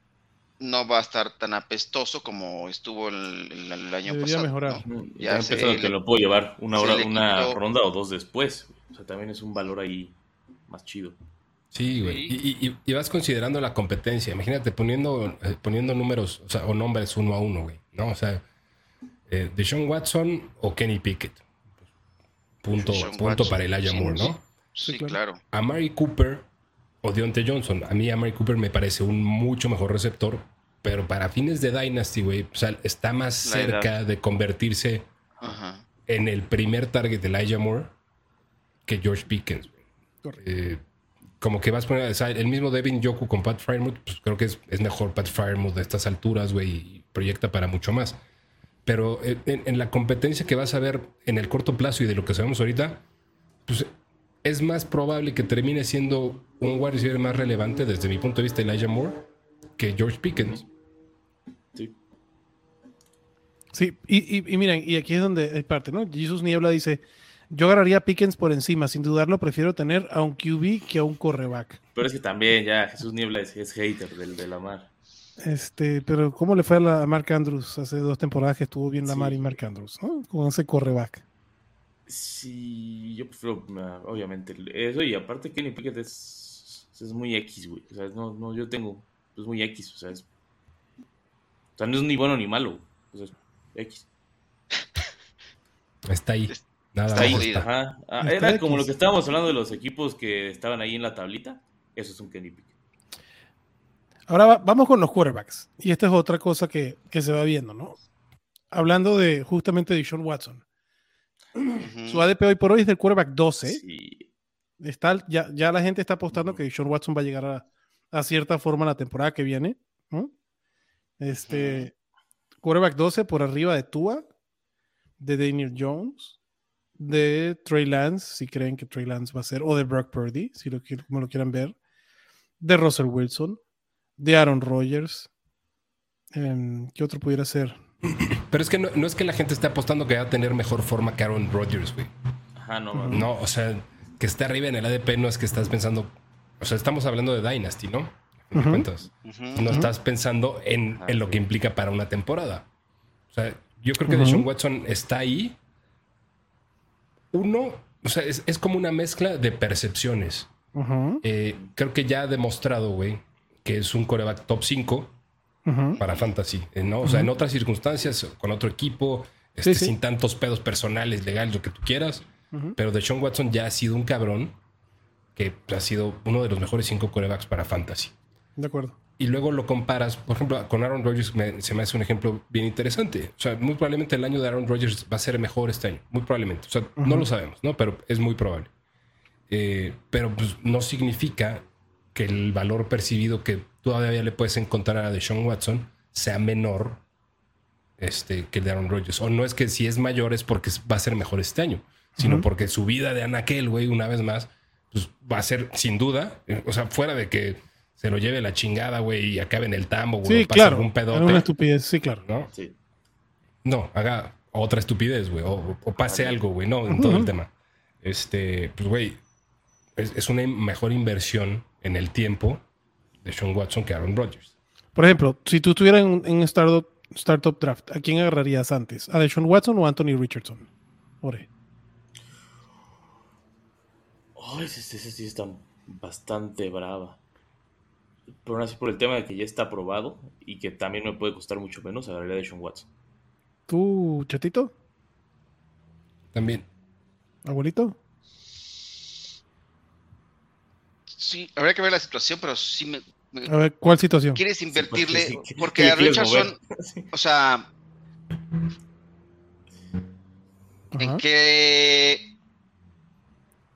no va a estar tan apestoso como estuvo el, el- el año Debería pasado. mejorar. ¿no? Ujú, Ya se pensando que lo puedo llevar una hora, una quitó- ronda o dos después. O sea, también es un valor ahí más chido. Sí, güey. Y, y- y- y vas considerando la competencia. Imagínate poniendo, eh, poniendo números o, sea, o nombres uno a uno, güey. ¿No? O sea, eh, Deshaun Watson o Kenny Pickett. Punto, Deshaun punto Watson, para Elijah sí. Moore, ¿no? Sí, Sí, claro. claro. A Mary Cooper o Deontay Johnson. A mí, a Mary Cooper me parece un mucho mejor receptor. Pero para fines de Dynasty, güey, o sea, está más La cerca de convertirse Ajá. en el primer target de Elijah Moore que George Pickens. Eh, como que vas a poner, o sea, el mismo Devin Yoku con Pat Fryermuth, pues creo que es, es mejor Pat Fryermuth de estas alturas, güey, y proyecta para mucho más. Pero en, en- en la competencia que vas a ver en el corto plazo y de lo que sabemos ahorita, pues es más probable que termine siendo un wide receiver más relevante desde mi punto de vista Elijah Moore que George Pickens. Sí. Sí, y, y- y miren, y aquí es donde hay parte, ¿no? Jesus Niebla dice, yo agarraría a Pickens por encima, sin dudarlo, prefiero tener a un QB que a un correback. Pero es que también ya Jesús Niebla es, es hater del de la mar. Este, pero ¿cómo le fue a, la, a Mark Andrews hace dos temporadas que estuvo bien la Sí. mar y Mark Andrews, ¿no? Con ese correback. Sí, yo prefiero, ah, obviamente, eso y aparte Kenny Pickett es, es muy X, güey. O sea, no, no, yo tengo, es muy X, o sea, es, o sea, no es ni bueno ni malo, o sea, es X. Está ahí. Nada está más ahí, está. Ajá. Ah, Está era X. como lo que estábamos hablando de los equipos que estaban ahí en la tablita. Eso es un Kenny Pickett. Ahora va- vamos con los quarterbacks. Y esta es otra cosa que, que se va viendo, ¿no? Hablando de justamente de Sean Watson. Su ADP hoy por hoy es del quarterback 12. Sí. Está, ya, ya la gente está apostando que Sean Watson va a llegar a, a cierta forma la temporada que viene. ¿no? Este quarterback 12 por arriba de Tua, de Daniel Jones, de Trey Lance, si creen que Trey Lance va a ser, o de Brock Purdy, si lo, como lo quieran ver, de Russell Wilson, de Aaron Rodgers. Em, ¿Qué otro pudiera ser? Pero es que no, es que la gente esté apostando que va a tener mejor forma que Aaron Rodgers, güey. Ajá, no, No, o sea, que esté arriba en el ADP no es que estás pensando. O sea, estamos hablando de Dynasty, ¿no? cuentas. No estás pensando en, en, lo que implica para una temporada. O sea, yo creo que Deshaun Watson está ahí. Uno, o sea, es, es como una mezcla de percepciones. Eh, creo que ya ha demostrado, güey, que es un coreback top 5 para fantasy, eh, ¿no? O sea, en otras circunstancias, con otro equipo, este, sin tantos pedos personales, legales, lo que tú quieras. Pero Deshaun Watson ya ha sido un cabrón que ha sido uno de los mejores cinco corebacks para fantasy. De acuerdo. Y luego lo comparas, por ejemplo, con Aaron Rodgers, se me hace un ejemplo bien interesante. O sea, muy probablemente el año de Aaron Rodgers va a ser mejor este año. Muy probablemente. O sea, no lo sabemos, ¿no? Pero es muy probable. Eh, pero pues, no significa que el valor percibido que todavía le puedes encontrar a Deshaun Watson sea menor este, que el de Aaron Rodgers. O no es que si es mayor es porque va a ser mejor este año, sino porque su vida de Anakel, güey, una vez más, pues va a ser sin duda, o sea, fuera de que se lo lleve la chingada, güey, y acabe en el tambo, güey, sí, claro, algún pedote. Una estupidez, sí, claro. ¿no? Sí. No, haga otra estupidez, güey, o, pase algo, güey, no, en todo el tema. Este, pues, güey, es, una mejor inversión en el tiempo de Sean Watson que Aaron Rodgers. Por ejemplo, si tú estuvieras en, en startup, startup, Draft, ¿a quién agarrarías antes? ¿A Deshaun Watson o a Anthony Richardson? Ore. Ay, ese, sí está bastante brava. Pero así por el tema de que ya está aprobado y que también me puede costar mucho menos, agarraría a Deshaun Watson. ¿Tú, chatito? También. ¿Abuelito? Sí, habría que ver la situación, pero sí me. a ver, ¿cuál situación? ¿Quieres invertirle? porque, a Richardson, o sea. ¿En qué.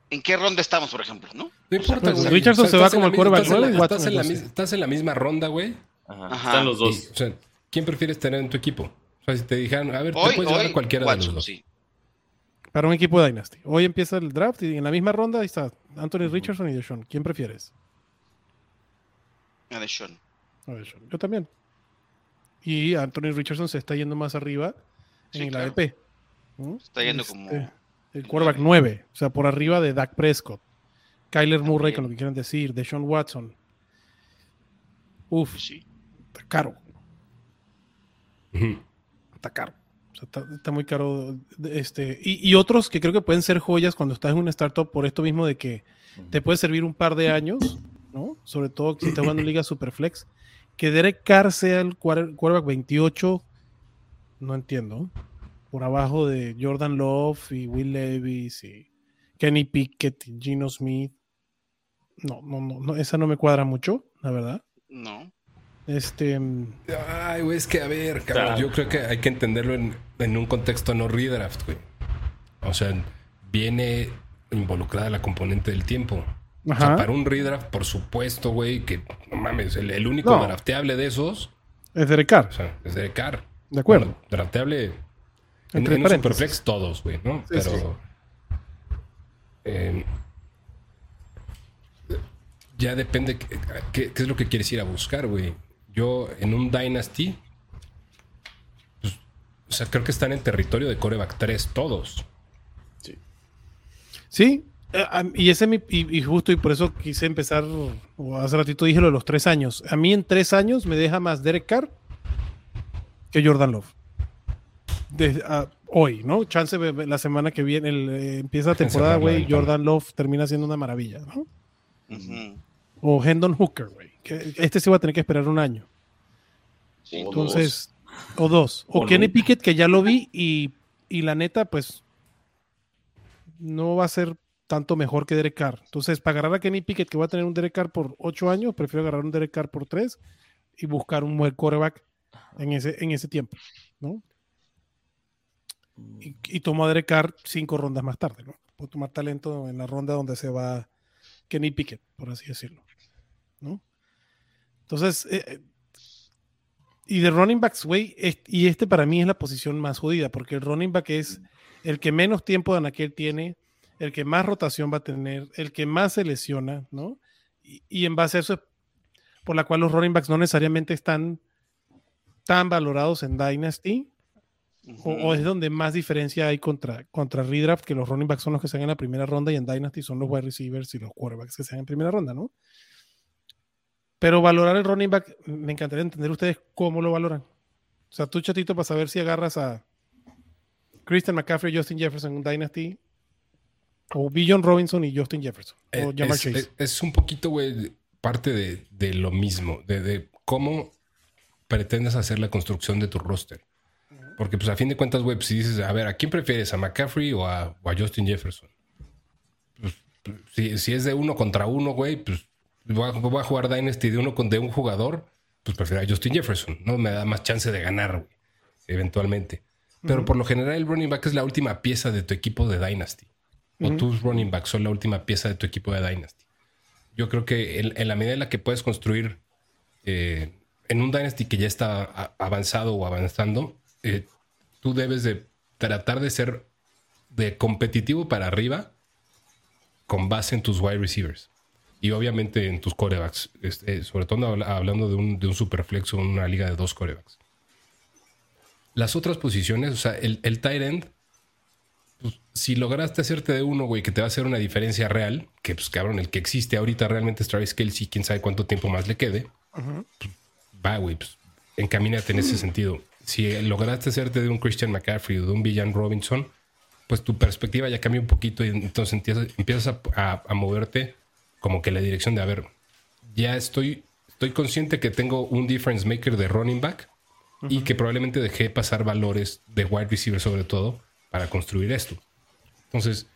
¿En qué ronda estamos, por ejemplo? ¿No? No importa, güey. Richardson se va como el quarterback estás, en la, estás en la misma ronda, güey. Ajá. Están los dos. o sea, ¿quién prefieres tener en tu equipo? O sea, si te dijeran, a ver, hoy, te puedes llevar a cualquiera de los dos. Sí. Para un equipo de Dynasty. Hoy empieza el draft y en la misma ronda ahí está Anthony Richardson y Deshaun. ¿Quién prefieres? A Deshaun. A Deshaun. Yo también. Y Anthony Richardson se está yendo más arriba en el ADP. Está yendo como. Este, el quarterback 9. O sea, por arriba de Dak Prescott. Kyler Murray, con lo que quieran decir. Deshaun Watson. Uf. Sí. Está caro. Está caro está, muy caro. Este, y, otros que creo que pueden ser joyas cuando estás en una startup por esto mismo de que te puede servir un par de años, ¿no? Sobre todo si estás jugando en Liga Superflex. Que Derek Carr sea el quarterback 28, no entiendo. Por abajo de Jordan Love y Will Levis y Kenny Pickett y Gino Smith. No, no, no, no, esa no me cuadra mucho, la verdad. No. Este. Ay, güey, es que a ver, cabrón, yo creo que hay que entenderlo en, un contexto no redraft, güey. O sea, viene involucrada la componente del tiempo. O sea, para un redraft, por supuesto, güey, que no mames, el, único drafteable de esos es Derek Carr. O sea, es Derek Carr. De acuerdo. Bueno, drafteable en, en un Superflex todos, güey, ¿no? Pero. Eh, ya depende qué, es lo que quieres ir a buscar, güey yo en un Dynasty, pues, o sea, creo que están en territorio de coreback 3 todos. Sí. Sí, eh, y ese y, justo y por eso quise empezar, o hace ratito dije lo de los tres años. A mí en tres años me deja más Derek Carr que Jordan Love. hoy, ¿no? Chance la semana que viene eh, empieza la temporada, güey, Jordan Love termina siendo una maravilla, ¿no? O Hendon Hooker, güey este se va a tener que esperar un año. Entonces, o dos. O, Kenny Pickett, que ya lo vi, y, la neta, pues no va a ser tanto mejor que Derek Carr. Entonces, para agarrar a Kenny Pickett, que va a tener un Derek Carr por ocho años, prefiero agarrar un Derek Carr por tres y buscar un buen quarterback en ese, en ese tiempo, ¿no? Y, y tomo a Derek Carr cinco rondas más tarde, ¿no? Puedo tomar talento en la ronda donde se va Kenny Pickett, por así decirlo, ¿no? Entonces, eh, eh, y de running backs, güey, y este para mí es la posición más jodida, porque el running back es el que menos tiempo de anaquel tiene, el que más rotación va a tener, el que más se lesiona, ¿no? Y, en base a eso, por la cual los running backs no necesariamente están tan valorados en Dynasty, o, es donde más diferencia hay contra, contra Redraft, que los running backs son los que se en la primera ronda y en Dynasty son los wide receivers y los quarterbacks que se en primera ronda, ¿no? Pero valorar el running back, me encantaría entender ustedes cómo lo valoran. O sea, tú chatito para saber si agarras a Christian McCaffrey, Justin Jefferson Dynasty, o Billion Robinson y Justin Jefferson. o eh, es, Chase. Es, un poquito, güey, parte de, lo mismo, de, cómo pretendes hacer la construcción de tu roster. Porque, pues, a fin de cuentas, güey, pues, si dices, a ver, ¿a quién prefieres? ¿A McCaffrey o a, Justin Jefferson? Pues, si, es de uno contra uno, güey, pues voy a, jugar Dynasty de uno con de un jugador, pues prefiero a Justin Jefferson, ¿no? Me da más chance de ganar, güey, eventualmente. Pero por lo general, el running back es la última pieza de tu equipo de Dynasty o tus running backs son la última pieza de tu equipo de Dynasty. Yo creo que en, la medida en la que puedes construir eh, en un Dynasty que ya está avanzado o avanzando, eh, tú debes de tratar de ser de competitivo para arriba con base en tus wide receivers. Y obviamente en tus corebacks, este, sobre todo hablando de un, de un superflex o una liga de dos corebacks. Las otras posiciones, o sea, el, el tight end pues, si lograste hacerte de uno, güey, que te va a hacer una diferencia real, que pues cabrón, el que existe ahorita realmente es Travis Kelsey, quién sabe cuánto tiempo más le quede, pues, va, güey, pues encamínate en ese sentido. Si lograste hacerte de un Christian McCaffrey o de un Villan Robinson, pues tu perspectiva ya cambia un poquito y entonces empiezas, a, moverte como que la dirección de, a ver, ya estoy, estoy consciente que tengo un difference maker de running back y que probablemente dejé pasar valores de wide receiver sobre todo para construir esto. Entonces,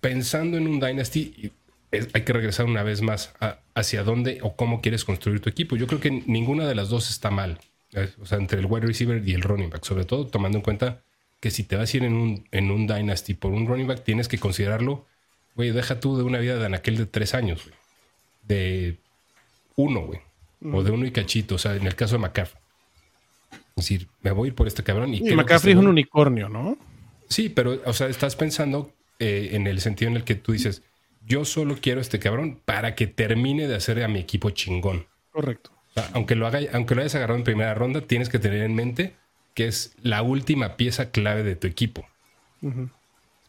pensando en un Dynasty, hay que regresar una vez más hacia dónde o cómo quieres construir tu equipo. Yo creo que ninguna de las dos está mal. O sea, entre el wide receiver y el running back. Sobre todo tomando en cuenta que si te vas a ir en un, en un Dynasty por un running back, tienes que considerarlo, güey, deja tú de una vida de aquel de tres años, güey. De uno, güey. O de uno y cachito. O sea, en el caso de McCaffrey. Es decir, me voy a ir por este cabrón. Y, McCaffrey es un unicornio, ¿no? Sí, pero, o sea, estás pensando eh, en el sentido en el que tú dices, yo solo quiero este cabrón para que termine de hacer a mi equipo chingón. Correcto. aunque, lo haga, aunque lo hayas agarrado en primera ronda, tienes que tener en mente que es la última pieza clave de tu equipo.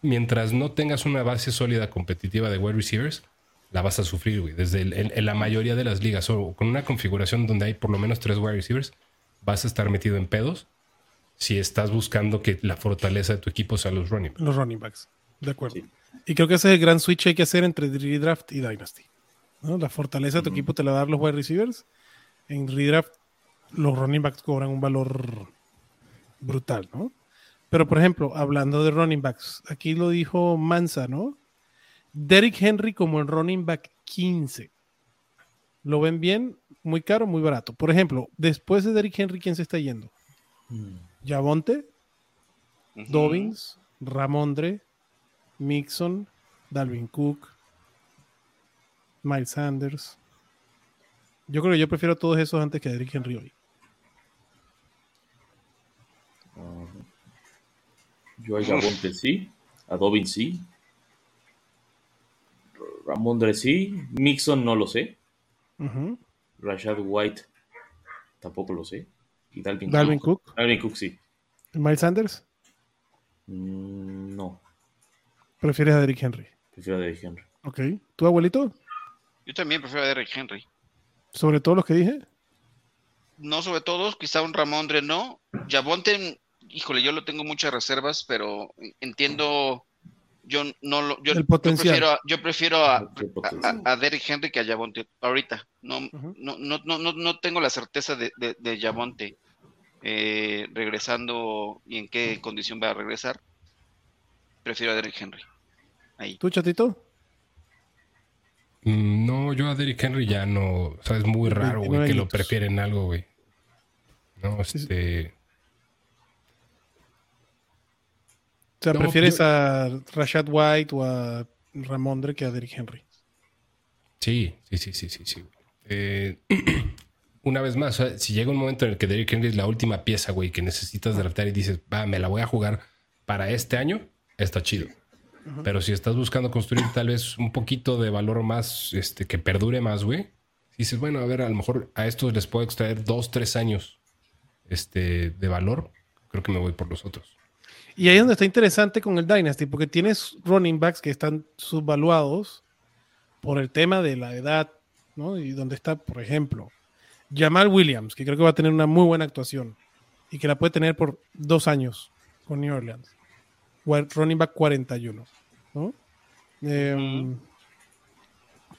Mientras no tengas una base sólida competitiva de wide receivers, la vas a sufrir, güey. Desde en, la mayoría de las ligas, o con una configuración donde hay por lo menos tres wide receivers, vas a estar metido en pedos si estás buscando que la fortaleza de tu equipo sea los running backs. Los running backs, de acuerdo. Y creo que ese es el gran switch que hay que hacer entre redraft y dynasty. La fortaleza de tu equipo te la dan los wide receivers. En redraft los running backs cobran un valor brutal, ¿no? Pero por ejemplo, hablando de running backs, aquí lo dijo Mansa, ¿no? Derrick Henry como el running back 15. ¿Lo ven bien? muy caro, muy barato. Por ejemplo, después de Derrick Henry, ¿quién se está yendo? Mm. Javonte, Dobbins, Ramondre, Mixon, Dalvin Cook, Miles Sanders. Yo creo que yo prefiero a todos esos antes que a Derrick Henry hoy. Yo a Javonte sí, a Dobbins sí, Ramondre sí, Mixon no lo sé. Rashad White, tampoco lo sé. Y Dalvin, Cook. Dalvin Cook, sí. ¿Miles Sanders? Mm, no. ¿Prefieres a Derrick Henry? Prefiero a Derrick Henry. Ok. ¿Tu abuelito? Yo también prefiero a Derrick Henry. ¿Sobre todos los que dije? No sobre todos, quizá un Ramondre no. Javonte, híjole, yo lo tengo muchas reservas, pero entiendo yo no lo, yo, prefiero, a, yo prefiero a, a, Derrick Henry que a Javonte ahorita. No, no, no, no, no tengo la certeza de, de, de Javonte eh, regresando y en qué condición va a regresar. Prefiero a Derrick Henry. Ahí. ¿Tú, chatito? Mm, no, yo a Derrick Henry ya no. O sea, es muy raro, güey, que lo prefieren algo, güey. No, este. Sea, prefieres a Rashad White o a Ramondre que a Derrick Henry. Sí, sí, sí, sí, sí, sí. Eh, una vez más, si llega un momento en el que Derrick Henry es la última pieza, güey, que necesitas draftar y dices, va, me la voy a jugar para este año, está chido. Pero si estás buscando construir tal vez un poquito de valor más, este, que perdure más, güey. Dices, bueno, a ver, a lo mejor a estos les puedo extraer dos, tres años este, de valor. Creo que me voy por los otros. Y ahí es donde está interesante con el Dynasty, porque tienes running backs que están subvaluados por el tema de la edad, ¿no? Y donde está, por ejemplo, Jamal Williams, que creo que va a tener una muy buena actuación y que la puede tener por dos años con New Orleans. Running back 41, ¿no? Em,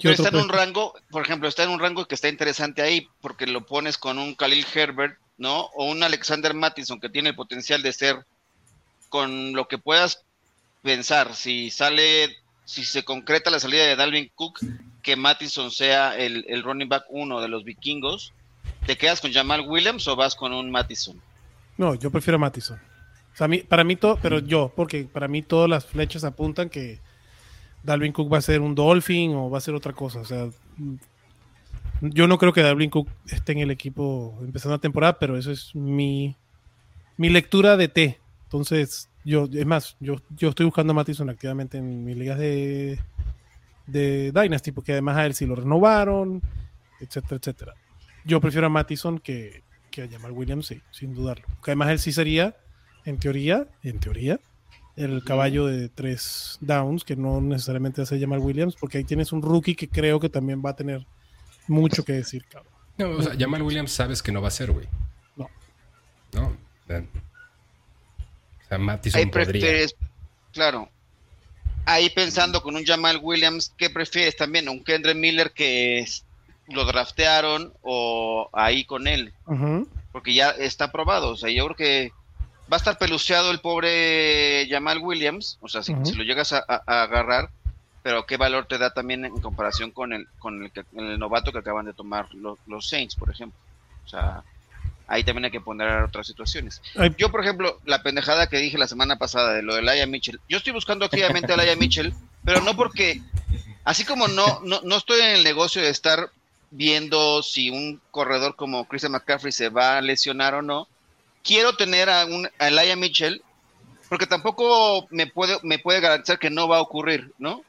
Pero está en un rango, por ejemplo, está en un rango que está interesante ahí, porque lo pones con un Khalil Herbert, ¿no? O un Alexander Mattison que tiene el potencial de ser con lo que puedas pensar, si sale, si se concreta la salida de Dalvin Cook, que Mattison sea el, running back uno de los vikingos, ¿te quedas con Jamal Williams o vas con un Mattison? No, yo prefiero Mattison. O sea, para mí todo, pero yo, porque para mí todas las flechas apuntan que Dalvin Cook va a ser un Dolphin o va a ser otra cosa. O sea, yo no creo que Dalvin Cook esté en el equipo empezando la temporada, pero eso es mi, mi lectura de T. Entonces, yo, es más, yo, yo estoy buscando a Mattison activamente en mis ligas de, de Dynasty, porque además a él sí lo renovaron, etcétera, etcétera. Yo prefiero a Mattison que, que a Jamal Williams, sí, sin dudarlo. Que además él sí sería, en teoría, en teoría, el caballo de tres downs, que no necesariamente hace Jamal Williams, porque ahí tienes un rookie que creo que también va a tener mucho que decir, cabrón. No, o sea, Jamal Williams sabes que no va a ser, güey. No. No. O sea, Mattison podría. claro. Ahí pensando con un Jamal Williams, ¿qué prefieres también? ¿Un Kendrick Miller que lo draftearon o ahí con él? Porque ya está probado. O sea, yo creo que va a estar peluceado el pobre Jamal Williams. O sea, si, lo llegas a, agarrar, pero qué valor te da también en comparación con el, con el, el novato que acaban de tomar los, los Saints, por ejemplo. O sea, ahí también hay que poner otras situaciones. Yo, por ejemplo, la pendejada que dije la semana pasada de lo de Laia Mitchell, yo estoy buscando activamente a Laia Mitchell, pero no porque, así como no, no, no estoy en el negocio de estar viendo si un corredor como Christian McCaffrey se va a lesionar o no, quiero tener a, un, a Laia Mitchell, porque tampoco me puede, me puede garantizar que no va a ocurrir, ¿no?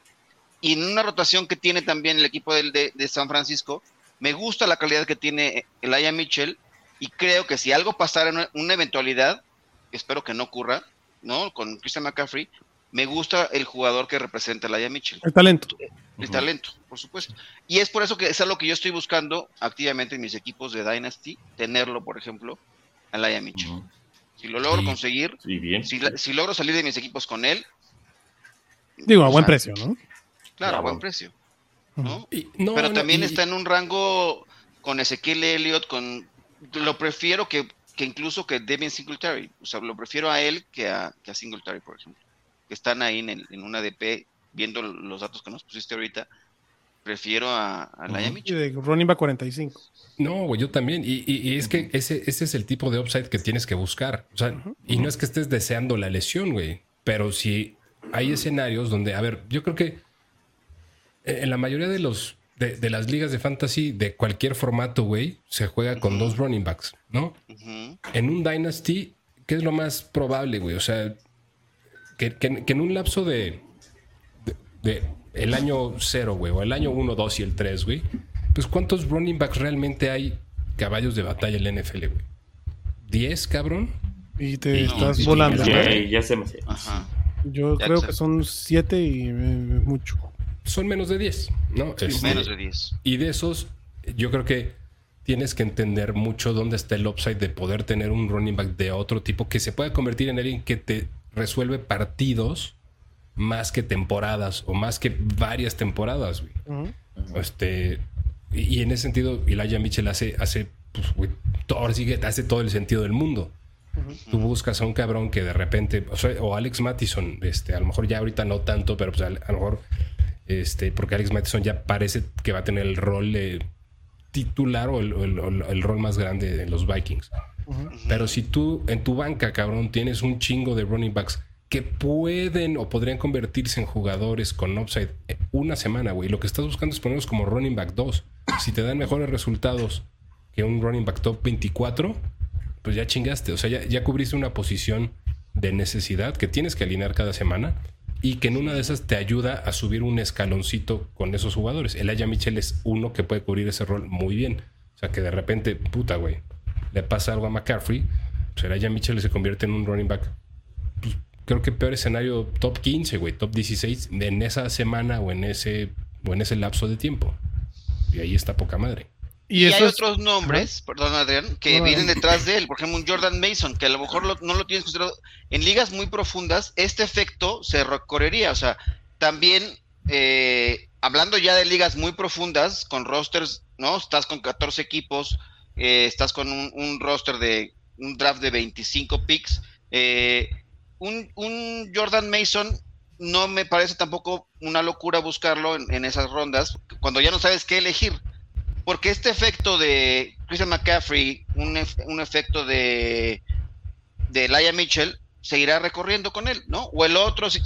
Y en una rotación que tiene también el equipo de, de, San Francisco, me gusta la calidad que tiene Laia Mitchell, y creo que si algo pasara en una, eventualidad, espero que no ocurra, ¿no? Con Christian McCaffrey, me gusta el jugador que representa a Laia Mitchell. El talento. El talento, por supuesto. Y es por eso que es algo que yo estoy buscando activamente en mis equipos de Dynasty, tenerlo, por ejemplo, a Laia Mitchell. Si lo logro conseguir, Si, logro salir de mis equipos con él. Digo, a buen precio, ¿no? Claro, a buen precio. ¿no? Pero también está en un rango con Ezequiel Elliott, con lo prefiero que, incluso que Devin Singletary. O sea, lo prefiero a él que a, que a Singletary, por ejemplo. Que están ahí en, en una DP, viendo los datos que nos pusiste ahorita. Prefiero a, a Laia De running 45. No, güey, yo también. Y, es que ese, ese es el tipo de upside que tienes que buscar. O sea, y no es que estés deseando la lesión, güey. Pero si hay escenarios donde, a ver, yo creo que en la mayoría de los de, las ligas de fantasy de cualquier formato, güey, se juega con dos running backs, ¿no? En un Dynasty, ¿qué es lo más probable, güey? O sea, que, en un lapso de, de, el año cero, güey, o el año 1, 2 y el 3, güey, pues ¿cuántos running backs realmente hay caballos de batalla en la NFL, güey? ¿10, cabrón? Y te estás volando. Ya, ya se me Ajá. Yo creo que son 7 y mucho son menos de 10, ¿no? Este, menos de 10. Y de esos, yo creo que tienes que entender mucho dónde está el upside de poder tener un running back de otro tipo que se pueda convertir en alguien que te resuelve partidos más que temporadas o más que varias temporadas, güey. Este, y, en ese sentido, Elijah Mitchell hace, hace, pues, todo, sigue, hace todo el sentido del mundo. Tú buscas a un cabrón que de repente, o, Alex Mattison, este, a lo mejor ya ahorita no tanto, pero pues a, a lo mejor este, porque Alex Matheson ya parece que va a tener el rol de titular o el, rol más grande en los Vikings. Pero si tú en tu banca, cabrón, tienes un chingo de running backs que pueden o podrían convertirse en jugadores con upside una semana, güey. Lo que estás buscando es ponerlos como running back 2. Si te dan mejores resultados que un running back top 24, pues ya chingaste. O sea, ya, ya cubriste una posición de necesidad que tienes que alinear cada semana y que en una de esas te ayuda a subir un escaloncito con esos jugadores. El Aya Mitchell es uno que puede cubrir ese rol muy bien. O sea, que de repente, puta, güey, le pasa algo a McCaffrey, pues el Aya Mitchell se convierte en un running back. Pues, creo que peor escenario top 15, güey, top 16 en esa semana o en ese, o en ese lapso de tiempo. Y ahí está poca madre. Y, hay otros nombres, perdón Adrián, que vienen detrás de él. Por ejemplo, un Jordan Mason, que a lo mejor no lo tienes considerado. En ligas muy profundas, este efecto se recorrería. O sea, también, eh, hablando ya de ligas muy profundas, con rosters, ¿no? Estás con 14 equipos, eh, estás con un, roster de un draft de 25 picks. Eh, un, un, Jordan Mason no me parece tampoco una locura buscarlo en, en esas rondas, cuando ya no sabes qué elegir porque este efecto de Christian McCaffrey, un, efecto de, de Laia Mitchell, seguirá recorriendo con él, ¿no? O el otro, si,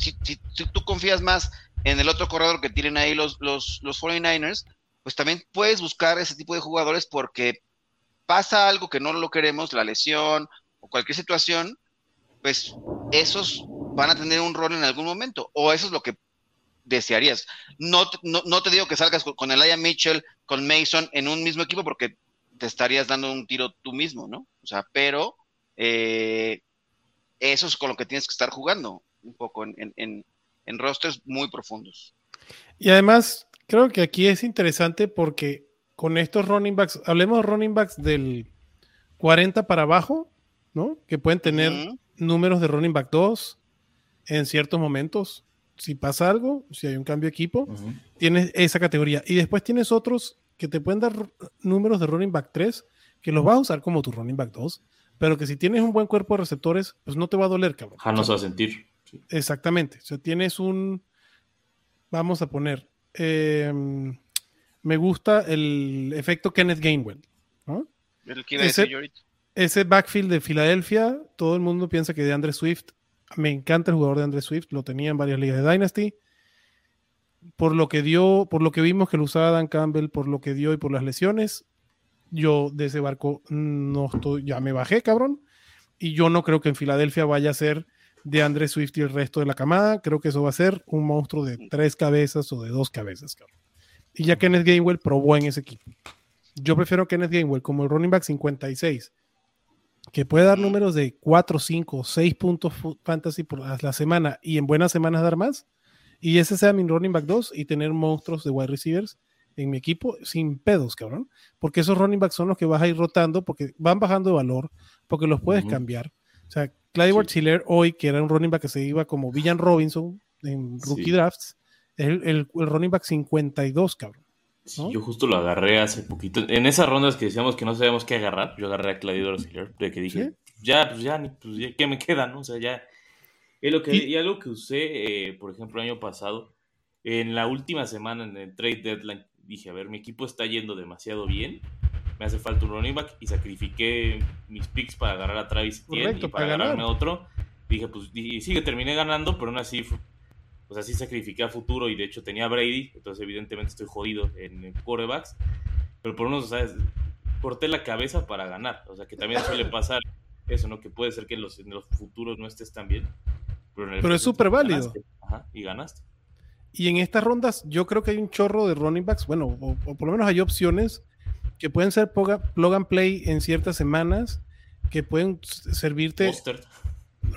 tú confías más en el otro corredor que tienen ahí los, los, los 49ers, pues también puedes buscar ese tipo de jugadores porque pasa algo que no lo queremos, la lesión o cualquier situación, pues esos van a tener un rol en algún momento, o eso es lo que desearías. No, no, te digo que salgas con, el Aya Mitchell, con Mason en un mismo equipo porque te estarías dando un tiro tú mismo, ¿no? O sea, pero eh, eso es con lo que tienes que estar jugando un poco en, en, rosters muy profundos. Y además, creo que aquí es interesante porque con estos running backs, hablemos de running backs del 40 para abajo, ¿no? Que pueden tener números de running back 2 en ciertos momentos si pasa algo, si hay un cambio de equipo, tienes esa categoría. Y después tienes otros que te pueden dar números de running back 3, que los vas a usar como tu running back 2, pero que si tienes un buen cuerpo de receptores, pues no te va a doler, cabrón. Ja, no se va a sentir. Exactamente. O sea, tienes un. Vamos a poner. Em, me gusta el efecto Kenneth Gainwell. ese, ese backfield de Filadelfia, todo el mundo piensa que de Andre Swift me encanta el jugador de Andre Swift, lo tenía en varias ligas de Dynasty. Por lo que dio, por lo que vimos que lo usaba Dan Campbell, por lo que dio y por las lesiones, yo de ese barco no estoy, ya me bajé, cabrón. Y yo no creo que en Filadelfia vaya a ser de Andre Swift y el resto de la camada. Creo que eso va a ser un monstruo de tres cabezas o de dos cabezas, cabrón. Y ya Kenneth Gainwell probó en ese equipo. Yo prefiero Kenneth Gainwell como el running back 56 que puede dar números de 4, 5, 6 puntos fantasy por la semana y en buenas semanas dar más, y ese sea mi running back 2 y tener monstruos de wide receivers en mi equipo sin pedos, cabrón. Porque esos running backs son los que vas a ir rotando porque van bajando de valor, porque los puedes cambiar. O sea, Clyde sí. hoy, que era un running back que se iba como Villan Robinson en rookie drafts, es el, el, el running back 52, cabrón yo justo lo agarré hace poquito. En esas rondas que decíamos que no sabíamos qué agarrar, yo agarré a Claudio Auxiliar, de que dije, ya, pues ya, pues ya, ¿qué me queda? No? O sea, ya. Es lo que, y, algo que usé, eh, por ejemplo, el año pasado, en la última semana en el trade deadline, dije, a ver, mi equipo está yendo demasiado bien, me hace falta un running back y sacrifiqué mis picks para agarrar a Travis Correcto, y para, agarrarme a otro. Dije, pues, y sí que terminé ganando, pero aún así o sea, sí sacrifiqué a futuro y de hecho tenía a Brady, entonces evidentemente estoy jodido en quarterbacks, pero por unos, sea, corté la cabeza para ganar, o sea, que también suele pasar eso, ¿no? Que puede ser que en los, en los futuros no estés tan bien, pero, es súper válido. Ajá, y ganaste. Y en estas rondas yo creo que hay un chorro de running backs, bueno, o, por lo menos hay opciones que pueden ser plug and play en ciertas semanas, que pueden servirte... Mostert.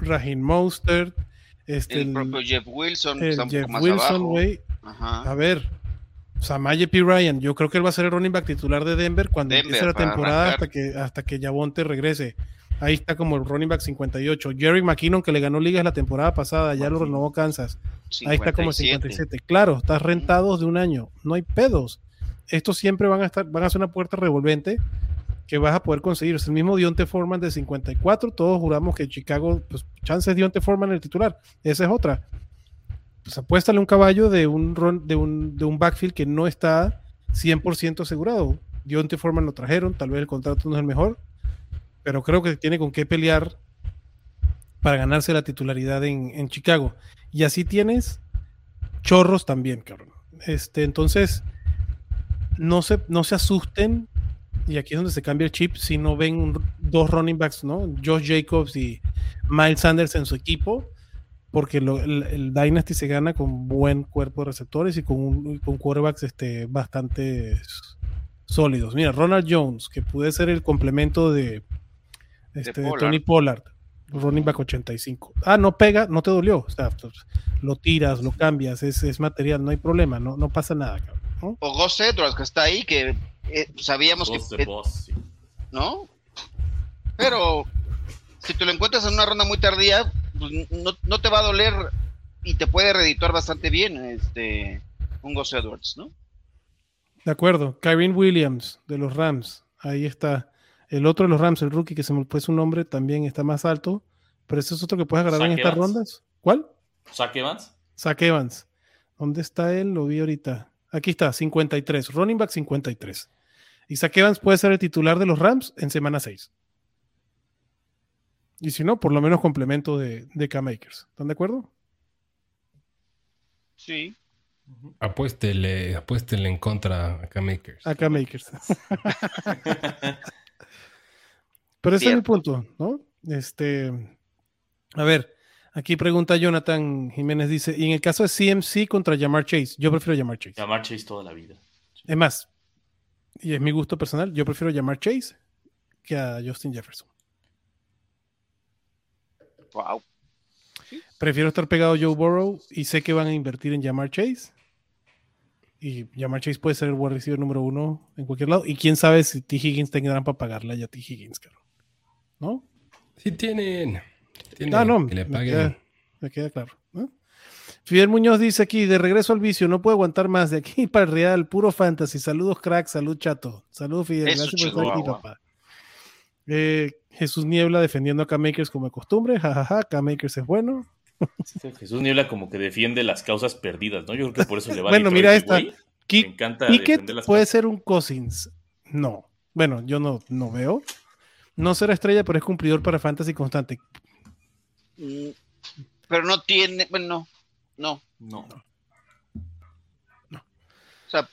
Raheem Mostert, este, el, propio Jeff Wilson, Jeff Wilson, güey. A ver, Samaje P. Ryan, yo creo que él va a ser el running back titular de Denver cuando empiece la temporada hasta que, hasta que Yabonte regrese. Ahí está como el running back 58. Jerry McKinnon, que le ganó ligas la temporada pasada, ya lo renovó Kansas. Ahí está como 57. Claro, estás rentados de un año. No hay pedos. Estos siempre van a estar, van a ser una puerta revolvente que vas a poder conseguir. Es el mismo Dionte Foreman de 54. Todos juramos que Chicago, pues, chances Dionte Foreman el titular. Esa es otra. Pues apuéstale un caballo de un, de un, de un backfield que no está 100% asegurado. Dionte Foreman lo trajeron, tal vez el contrato no es el mejor, pero creo que tiene con qué pelear para ganarse la titularidad en, en Chicago. Y así tienes chorros también, cabrón. Este, entonces, no se, no se asusten y aquí es donde se cambia el chip si no ven dos running backs, ¿no? Josh Jacobs y Miles Sanders en su equipo, porque el, Dynasty se gana con buen cuerpo de receptores y con, con quarterbacks este, bastante sólidos. Mira, Ronald Jones, que puede ser el complemento de, este, Tony Pollard, running back 85. Ah, no pega, no te dolió. O sea, pues, lo tiras, lo cambias, es, material, no hay problema, no, no pasa nada. ¿no? O Gus Edwards, que está ahí, que eh, sabíamos que... ¿No? Pero si tú lo encuentras en una ronda muy tardía, pues, no, te va a doler y te puede reeditar bastante bien este un Gus Edwards, ¿no? De acuerdo. Kyrene Williams de los Rams. Ahí está. El otro de los Rams, el rookie que se me fue su nombre, también está más alto. Pero ese es otro que puedes agarrar en estas rondas. ¿Cuál? Zach Evans. Zach Evans. ¿Dónde está él? Lo vi ahorita. Aquí está, 53. Running back 53. Y Zach Evans puede ser el titular de los Rams en semana 6. Y si no, por lo menos complemento de, de K-Makers. ¿Están de acuerdo? Sí. Apuéstele, apuéstele en contra a K-Makers. A K-Makers. Pero ese es mi punto, ¿no? Este, a ver, aquí pregunta Jonathan Jiménez, dice, y en el caso de CMC contra Jamar Chase, yo prefiero Jamar Chase. Jamar Chase toda la vida. Es más, y es mi gusto personal, yo prefiero Jamar Chase que a Justin Jefferson. Wow. Prefiero estar pegado a Joe Burrow y sé que van a invertir en Jamar Chase. Y Jamar Chase puede ser el wide receiver número uno en cualquier lado. Y quién sabe si T. Higgins tendrán para pagarle a T. Higgins, caro. ¿No? Sí tienen. ah, no, que le. Me, queda, claro. Fidel Muñoz dice aquí, de regreso al vicio, no puedo aguantar más. De aquí para el Real, puro fantasy. Saludos, crack, salud, chato. Saludos, Fidel. Gracias por estar aquí, papá. Eh, Jesús Niebla defendiendo a K-Makers como de costumbre. Jajaja, K-Makers es bueno. Jesús Niebla como que defiende las causas perdidas, ¿no? Yo creo que por eso le va Bueno, mira esta. Me encanta puede ser un Cousins. No. Bueno, yo no, no veo. No será estrella, pero es cumplidor para Fantasy constante. Mm, pero no tiene. Bueno, no. No. No. O sea.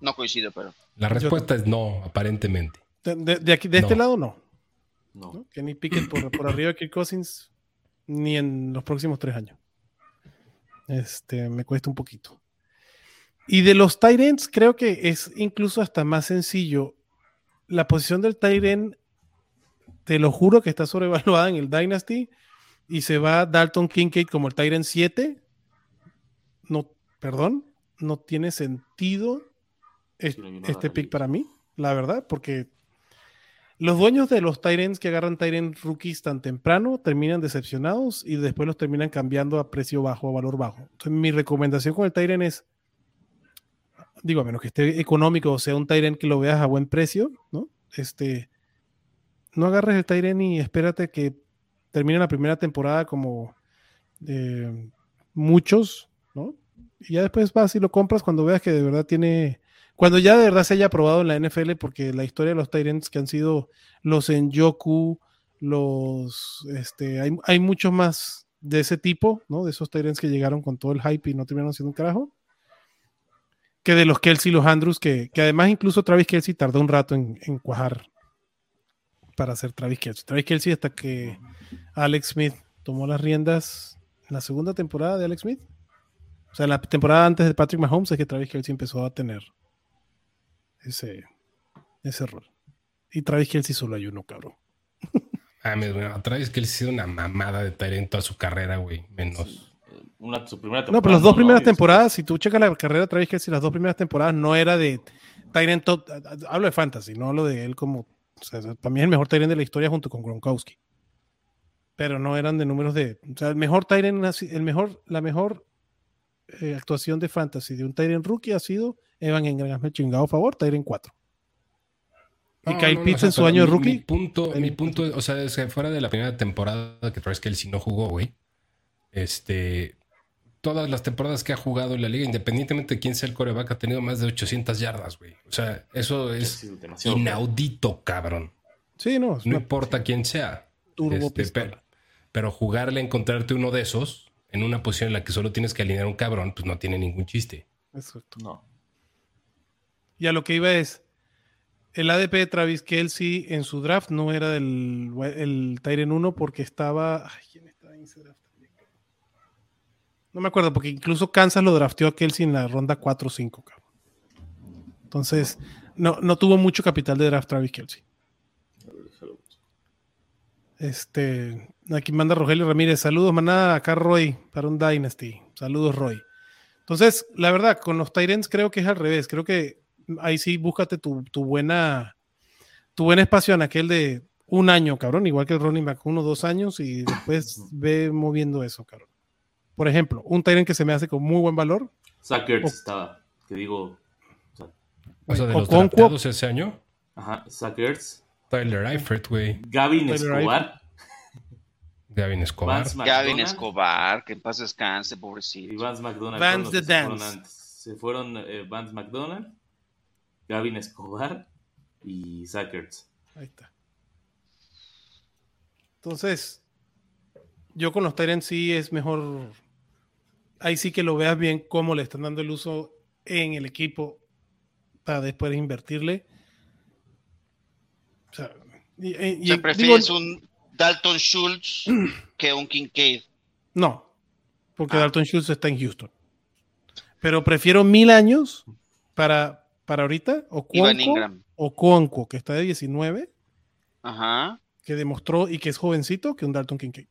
No coincido, pero. La respuesta es no, aparentemente. De, aquí, de este lado, no. No. Que ni Pickett por, por arriba de Kirk Cousins, ni en los próximos tres años. Este, me cuesta un poquito. Y de los Tyrants, creo que es incluso hasta más sencillo. La posición del Tyrant, te lo juro que está sobrevaluada en el Dynasty y se va Dalton Kincaid como el Tyrant 7. No, perdón, no tiene sentido este pick para mí, la verdad, porque los dueños de los Tyrants que agarran Tyrant rookies tan temprano terminan decepcionados y después los terminan cambiando a precio bajo, a valor bajo. Entonces, mi recomendación con el Tyrant es, digo, a menos que esté económico o sea un Tyrant que lo veas a buen precio, ¿no? Este, no agarres el Tyrant y espérate que termine la primera temporada como eh, muchos, ¿no? Y ya después vas y lo compras cuando veas que de verdad tiene cuando ya de verdad se haya probado en la NFL, porque la historia de los Tyrants que han sido los en Yoku, los este, hay, hay muchos más de ese tipo, ¿no? De esos Tyrants que llegaron con todo el hype y no terminaron siendo un carajo. Que de los Kelsey y los Andrews, que, además incluso Travis Kelsey tardó un rato en, cuajar para hacer Travis Kelsey. Travis Kelsey hasta que Alex Smith tomó las riendas en la segunda temporada de Alex Smith. O sea, en la temporada antes de Patrick Mahomes es que Travis Kelsey empezó a tener ese, ese rol. Y Travis Kelsey solo hay uno, cabrón. Ah, bueno, Travis Kelsey ha sido una mamada de talento toda su carrera, güey. Menos. Una, su primera no, pero las dos primeras temporadas, si tú checas la carrera de Travis Kelsey, las dos primeras temporadas no era de Tyrant Hablo de fantasy, no hablo de él como. O sea, para mí es el mejor Tyrant de la historia junto con Gronkowski. Pero no eran de números de. O sea, el mejor Tyrant, el mejor, la mejor eh, actuación de fantasy de un Tyrant rookie ha sido Evan Engram, me chingado favor, Tyrant 4. Y Kyle Pitts en su año de rookie. Mi punto, mi punto, o sea, es que fuera de la primera temporada que Travis Kelsey no jugó, güey. Este, todas las temporadas que ha jugado en la liga, independientemente de quién sea el coreback, ha tenido más de 800 yardas, güey. O sea, eso es inaudito, cabrón. Sí, no. No importa quién sea. Este, pero, pero, jugarle, encontrarte uno de esos en una posición en la que solo tienes que alinear un cabrón, pues no tiene ningún chiste. Exacto. No. Y a lo que iba es, el ADP de Travis Kelsey en su draft no era del el Tyren 1 porque estaba. Ay, ¿quién estaba en ese draft? No me acuerdo, porque incluso Kansas lo drafteó a Kelsey en la ronda 4 o 5, cabrón. Entonces, no, no tuvo mucho capital de draft Travis Kelsey. Este, aquí manda Rogelio Ramírez. Saludos, manada. Acá Roy para un Dynasty. Saludos, Roy. Entonces, la verdad, con los Tyrants creo que es al revés. Creo que ahí sí búscate tu, buena tu buen espacio en aquel de un año, cabrón, igual que el running back, uno dos años y después ve moviendo eso, cabrón. Por ejemplo, un Tyrant que se me hace con muy buen valor. Sackers estaba, que digo. O sea, de los ese año. Ajá, Sackers. Tyler Eifert, güey. Gavin Escobar. Gavin Escobar. Gavin Escobar, que en paz descanse, pobrecito. Y Vance McDonald. Vance the se Dance. Fueron se fueron eh, Vance McDonald, Gavin Escobar y Sackers. Ahí está. Entonces, yo con los Tyrants sí es mejor. Ahí sí que lo veas bien cómo le están dando el uso en el equipo para después invertirle. O sea, y, prefieres un Dalton Schultz que un Kincaid. No, porque ah. Dalton Schultz está en Houston. Pero prefiero mil años para, para ahorita, o Cuonco, o Cuonco, que está de 19, Ajá. que demostró y que es jovencito, que un Dalton Kincaid.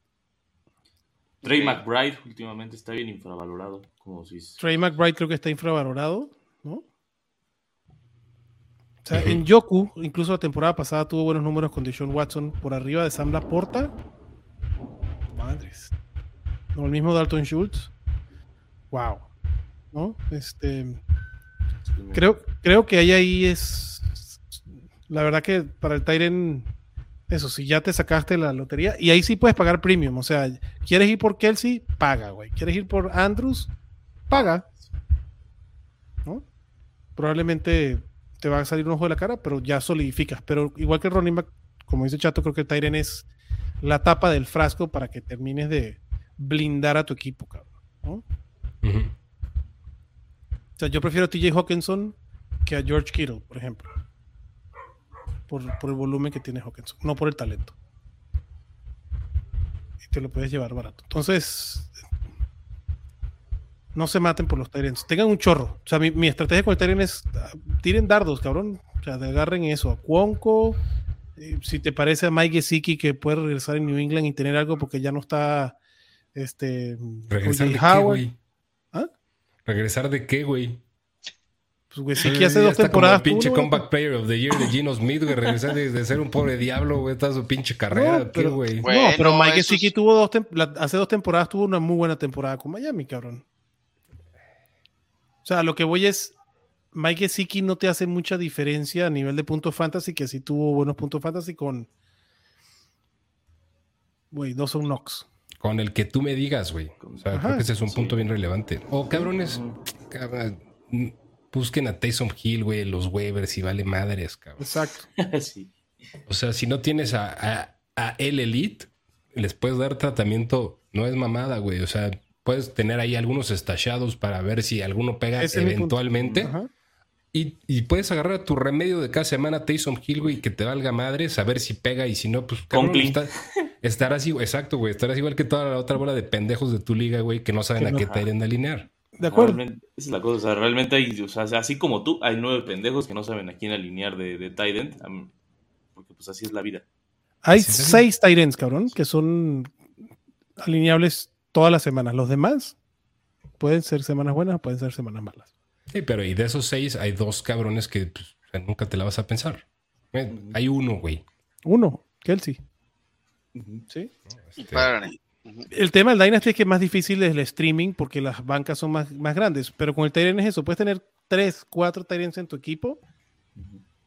Trey McBride últimamente está bien infravalorado. Como si... Trey McBride creo que está infravalorado, sea, en Yoku, incluso la temporada pasada tuvo buenos números con Deshaun Watson por arriba de Sam Laporta. Madres. No, el mismo Dalton Schultz. Wow. ¿no? Este, creo, creo que ahí, ahí es, la verdad que para el Tyren, eso, si ya te sacaste la lotería, y ahí sí puedes pagar premium, o sea, ¿quieres ir por Kelsey? Paga, güey. ¿Quieres ir por Andrews? Paga. ¿No? Probablemente te va a salir un ojo de la cara, pero ya solidificas. Pero igual que el running back, como dice Chato, creo que el Tyren es la tapa del frasco para que termines de blindar a tu equipo, cabrón. ¿no? O sea, yo prefiero a TJ Hawkinson que a George Kittle, por ejemplo. Por, el volumen que tiene Hawkinson, no por el talento. Y te lo puedes llevar barato. Entonces, no se maten por los Tyrants. Tengan un chorro. O sea, mi, estrategia con el Tyrant es ah, tiren dardos, cabrón. O sea, agarren eso. A Cuonco. Eh, si te parece a Mike Gesicki que puede regresar en New England y tener algo porque ya no está este regresar Howard. ¿Regresar de qué, güey? Pues, güey, sí que hace dos temporadas. Como el pinche comeback player of the year de Gino Smith, güey. Regresar de, ser un pobre diablo, güey. Toda su pinche carrera. No, pero, güey? no, pero Mike Gesicki tuvo dos hace dos temporadas tuvo una muy buena temporada con Miami, cabrón. O sea, lo que voy es. Mike Gesicki no te hace mucha diferencia a nivel de puntos fantasy, que sí tuvo buenos puntos fantasy con. Güey, dos son Knox. Con el que tú me digas, güey. O sea, creo que ese es un punto bien relevante. Oh, cabrones, busquen a Taysom Hill, güey, los waivers y vale madres, cabrón. Exacto. sí. O sea, si no tienes a, el Elite, les puedes dar tratamiento. No es mamada, güey. O sea, puedes tener ahí algunos estallados para ver si alguno pega eventualmente. Y, puedes agarrar a tu remedio de cada semana Taysom Hill, güey, que te valga madre, saber si pega y si no, pues cabrón, estarás igual, exacto, güey, estarás igual que toda la otra bola de pendejos de tu liga, güey, que no saben a qué te a alinear. De acuerdo. esa es la cosa, o sea, realmente hay, o sea, así como tú, hay nueve pendejos que no saben a quién alinear de, de porque pues así es la vida. Hay seis Tyrants, cabrón, que son alineables todas las semanas. Los demás pueden ser semanas buenas, pueden ser semanas malas. Sí, pero y de esos seis hay dos cabrones que pues, nunca te la vas a pensar. Eh, hay uno, güey. Uno, Kelsey. Sí. Este, el tema del Dynasty es que es más difícil es el streaming porque las bancas son más, más grandes. Pero con el Tyrant es eso. Puedes tener tres, cuatro Tyrants en tu equipo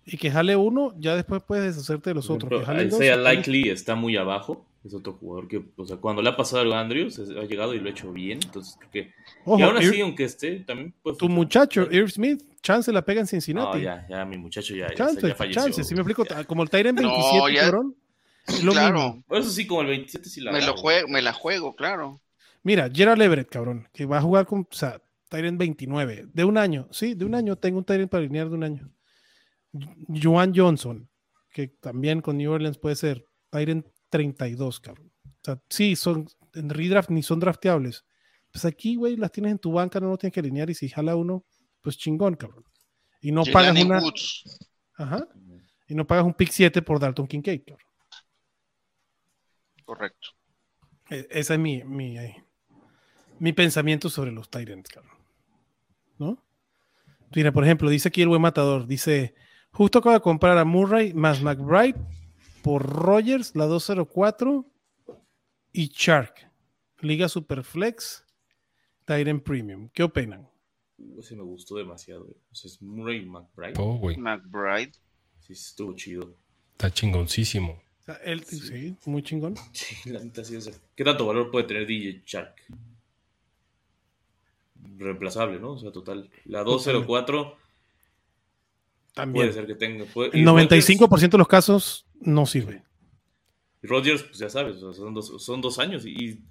y que jale uno, ya después puedes deshacerte de los otros. Isaiah Likely está muy abajo es otro jugador que, o sea, cuando le ha pasado a Andrews, ha llegado y lo ha hecho bien. Entonces, creo que. y aún así, aunque esté, también puede. Tu muchacho, Irv Smith, chance la pega en Cincinnati. No, ya, ya, mi muchacho ya, chance, ya, falleció. Chance, si me explico, como el Tyrant 27, no, cabrón. Lo claro. Por eso sí, como el 27 sí la me, lo juego, me la juego, claro. Mira, Gerald Everett, cabrón, que va a jugar con, o sea, Tyrant 29, de un año, sí, de un año, tengo un Tyrant para alinear de un año. Juan Johnson, que también con New Orleans puede ser. Tyrant 32, cabrón. O sea, sí, son en redraft ni son drafteables. Pues aquí, güey, las tienes en tu banca, no lo tienes que alinear y si jala uno, pues chingón, cabrón. Y no pagas una. Ajá. Y no pagas un pick 7 por Dalton Kincaid, cabrón. Correcto. E, ese es mi, mi, eh, mi pensamiento sobre los Tyrants, cabrón. ¿No? Mira, por ejemplo, dice aquí el buen matador, dice, justo acaba de comprar a Murray más McBride por Rogers, la 204 y Shark, Liga Superflex, Tyrant Premium. ¿Qué opinan? Ese me gustó demasiado. es Murray y McBride. Oh, güey. McBride. Sí, estuvo chido. Está chingoncísimo. sí, muy chingón. Sí, la neta sí. ¿Qué tanto valor puede tener DJ Shark? reemplazable, ¿no? O sea, total. La 204 también puede ser que tenga. el 95% de los casos no sirve. Y Rodgers, pues ya sabes, son, dos, son dos años y,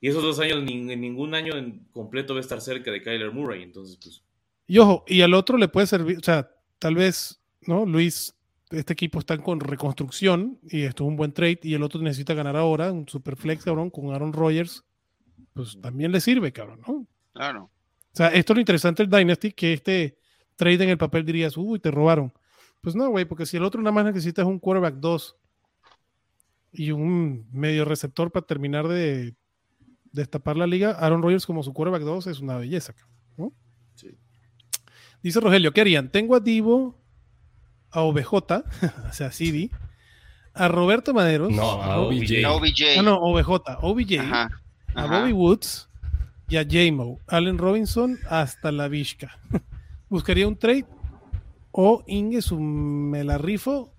y esos dos años en ningún año en completo va a estar cerca de Kyler Murray, entonces pues. Y ojo, y al otro le puede servir, o sea, tal vez, ¿no? Luis, este equipo está con reconstrucción y esto es un buen trade y el otro necesita ganar ahora, un super flex, cabrón, con Aaron Rodgers, pues también le sirve, cabrón, ¿no? Claro. O sea, esto es lo interesante del Dynasty, que este trade en el papel dirías, uy, te robaron. Pues no, güey, porque si el otro nada más necesitas un quarterback 2 y un medio receptor para terminar de destapar la liga, Aaron Rodgers como su quarterback 2 es una belleza. ¿no? Sí. Dice Rogelio, ¿qué harían? Tengo a Divo, a OBJ, o sea, CD, a Roberto Maderos. No, a OBJ. Ah, no, OBJ, OBJ, a Bobby Woods, y a J-Mo, Allen Robinson hasta la Vizca. Buscaría un trade o Inge su me la rifo.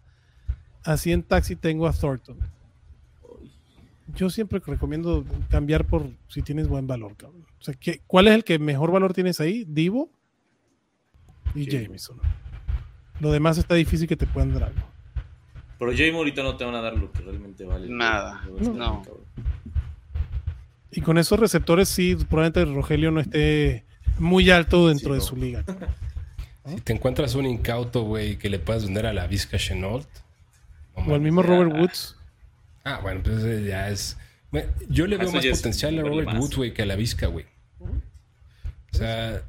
Así en taxi tengo a Thornton. Yo siempre recomiendo cambiar por si tienes buen valor, cabrón. O sea, ¿qué, ¿cuál es el que mejor valor tienes ahí? Divo y Jameson. Lo demás está difícil que te puedan dar algo. Pero Jameson ahorita no te van a dar lo que realmente vale. Nada. no. Y con esos receptores, sí, probablemente Rogelio no esté muy alto dentro de su liga. Si te encuentras un incauto, güey, que le puedas vender a la Vizca Chenault. o al mismo Robert Woods. Ah, bueno, pues ya es. Yo le veo más potencial a Robert Woods, güey, que a la Vizca, güey. O sea,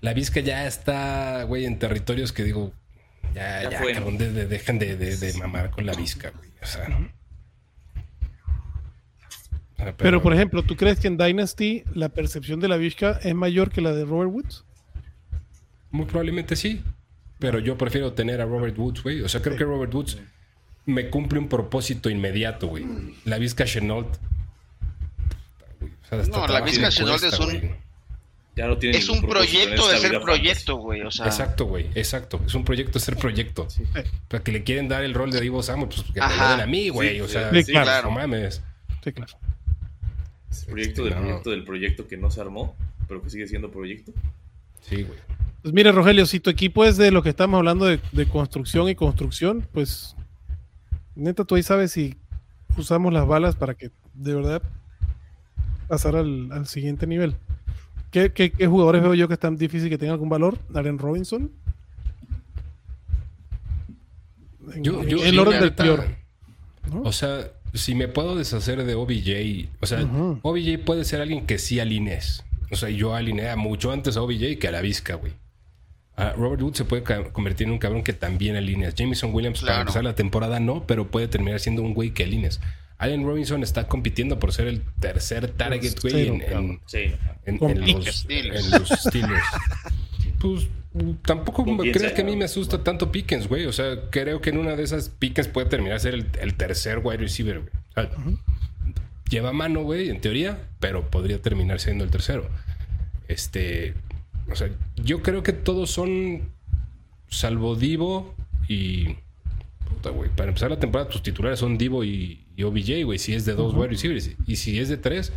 la Vizca ya está, güey, en territorios que digo, ya, ya, cabrón, dejen de, de, mamar con la Vizca, güey. O sea, Ah, pero, por ejemplo, ¿tú crees que en Dynasty la percepción de la Vizca es mayor que la de Robert Woods? Muy probablemente sí. Pero yo prefiero tener a Robert Woods, güey. O sea, creo que Robert Woods me cumple un propósito inmediato, güey. La Vizca Chenault. no, la Vizca Chenault es un. es un proyecto de ser proyecto, güey. O sea... Exacto, güey. Exacto. Es un proyecto de ser proyecto. Para que le quieren dar el rol de Divo Samuel, pues que me den a mí, güey. o sea, claro. no mames. Sí, claro proyecto del proyecto del proyecto que no se armó, pero que sigue siendo proyecto. Sí, güey. Pues mire, Rogelio, si tu equipo es de lo que estamos hablando de, construcción y construcción, pues neta, tú ahí sabes si usamos las balas para que de verdad pasar al, siguiente nivel. ¿Qué, jugadores veo yo que están difícil que tengan algún valor? Aaron Robinson. yo, el orden del peor. O sea, si me puedo deshacer de OBJ, o sea, OBJ puede ser alguien que sí alinees. O sea, yo alineé mucho antes a OBJ que a la Vizca, güey. Robert Wood se puede convertir en un cabrón que también alineas. Jameson Williams para empezar la temporada no, pero puede terminar siendo un güey que alinees. Allen Robinson está compitiendo por ser el tercer target, güey, en, en, los, Steelers. pues tampoco crees que a mí me asusta tanto Pickens, güey. O sea, creo que en una de esas Pickens puede terminar a ser el, tercer wide receiver, güey. Lleva mano, güey, en teoría, pero podría terminar siendo el tercero. Este. O sea, yo creo que todos son. Salvo Divo y. Puta, güey. Para empezar la temporada, tus titulares son Divo y, OBJ, güey. Si es de dos wide receivers. Y si es de tres,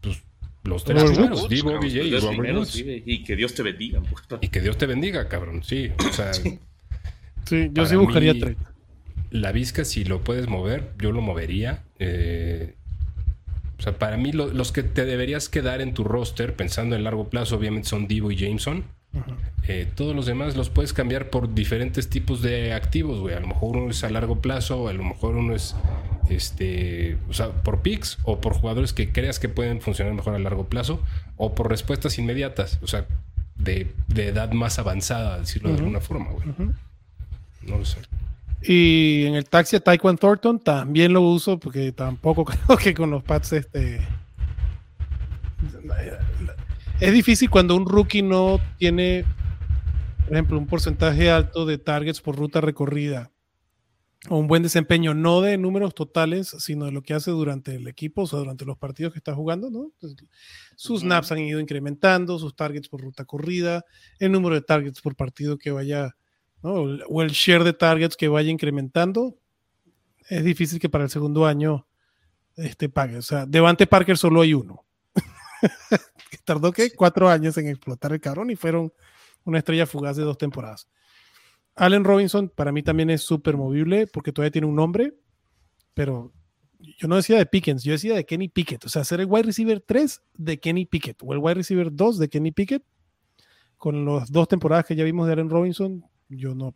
pues los tres primeros, Divo, OBJ y Robert Woods. Y que Dios te bendiga. Pues. Y que Dios te bendiga, cabrón. Sí, o sea. sí, yo sí buscaría tres. La Vizca, si lo puedes mover, yo lo movería. Eh, o sea, para mí los que te deberías quedar en tu roster, pensando en largo plazo, obviamente son Divo y Jameson. Eh, todos los demás los puedes cambiar por diferentes tipos de activos, güey. A lo mejor uno es a largo plazo, a lo mejor uno es este, o sea, por picks o por jugadores que creas que pueden funcionar mejor a largo plazo o por respuestas inmediatas, o sea, de, edad más avanzada, decirlo de alguna forma, güey. No lo sé. Y en el taxi a Taekwondo Thornton también lo uso porque tampoco creo que con los pads este es difícil cuando un rookie no tiene por ejemplo un porcentaje alto de targets por ruta recorrida o un buen desempeño no de números totales sino de lo que hace durante el equipo o sea, durante los partidos que está jugando ¿no? sus snaps han ido incrementando sus targets por ruta corrida el número de targets por partido que vaya o el share de targets que vaya incrementando, es difícil que para el segundo año este, pague. O sea, Devante Parker solo hay uno. Tardó que cuatro años en explotar el cabrón y fueron una estrella fugaz de dos temporadas. Allen Robinson para mí también es súper movible porque todavía tiene un nombre, pero yo no decía de Pickens, yo decía de Kenny Pickett. O sea, ser el wide receiver 3 de Kenny Pickett o el wide receiver 2 de Kenny Pickett. Con las dos temporadas que ya vimos de Allen Robinson, yo no,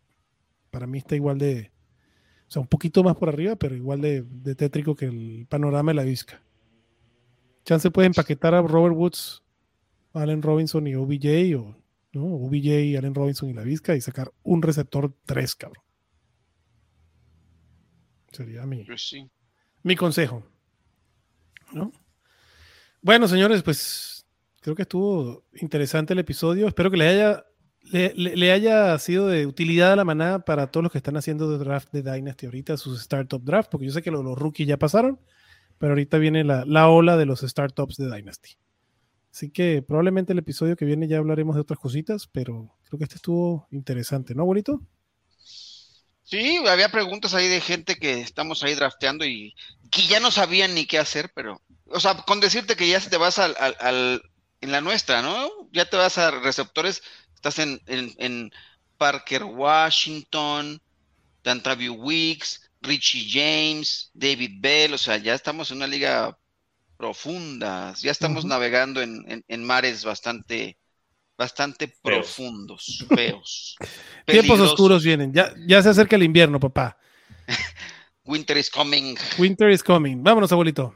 para mí está igual de, o sea, un poquito más por arriba, pero igual de, tétrico que el panorama de la Vizca. Chance puede empaquetar a Robert Woods, Allen Robinson y OBJ, o ¿no? OBJ, Allen Robinson y la Vizca y sacar un receptor 3, cabrón. Sería mi, pues mi consejo. ¿no? Bueno, señores, pues creo que estuvo interesante el episodio. Espero que les haya le, haya sido de utilidad a la manada para todos los que están haciendo de draft de Dynasty ahorita, sus startup draft, porque yo sé que los, rookies ya pasaron, pero ahorita viene la, la, ola de los startups de Dynasty. Así que probablemente el episodio que viene ya hablaremos de otras cositas, pero creo que este estuvo interesante, ¿no, bonito? Sí, había preguntas ahí de gente que estamos ahí drafteando y que ya no sabían ni qué hacer, pero, o sea, con decirte que ya te vas al, al en la nuestra, ¿no? Ya te vas a receptores Estás en, en, Parker Washington, Dantraviu Weeks, Richie James, David Bell, o sea, ya estamos en una liga profunda, ya estamos navegando en, en, mares bastante, bastante profundos, feos. Tiempos oscuros vienen, ya, ya se acerca el invierno, papá. Winter is coming. Winter is coming. Vámonos, abuelito.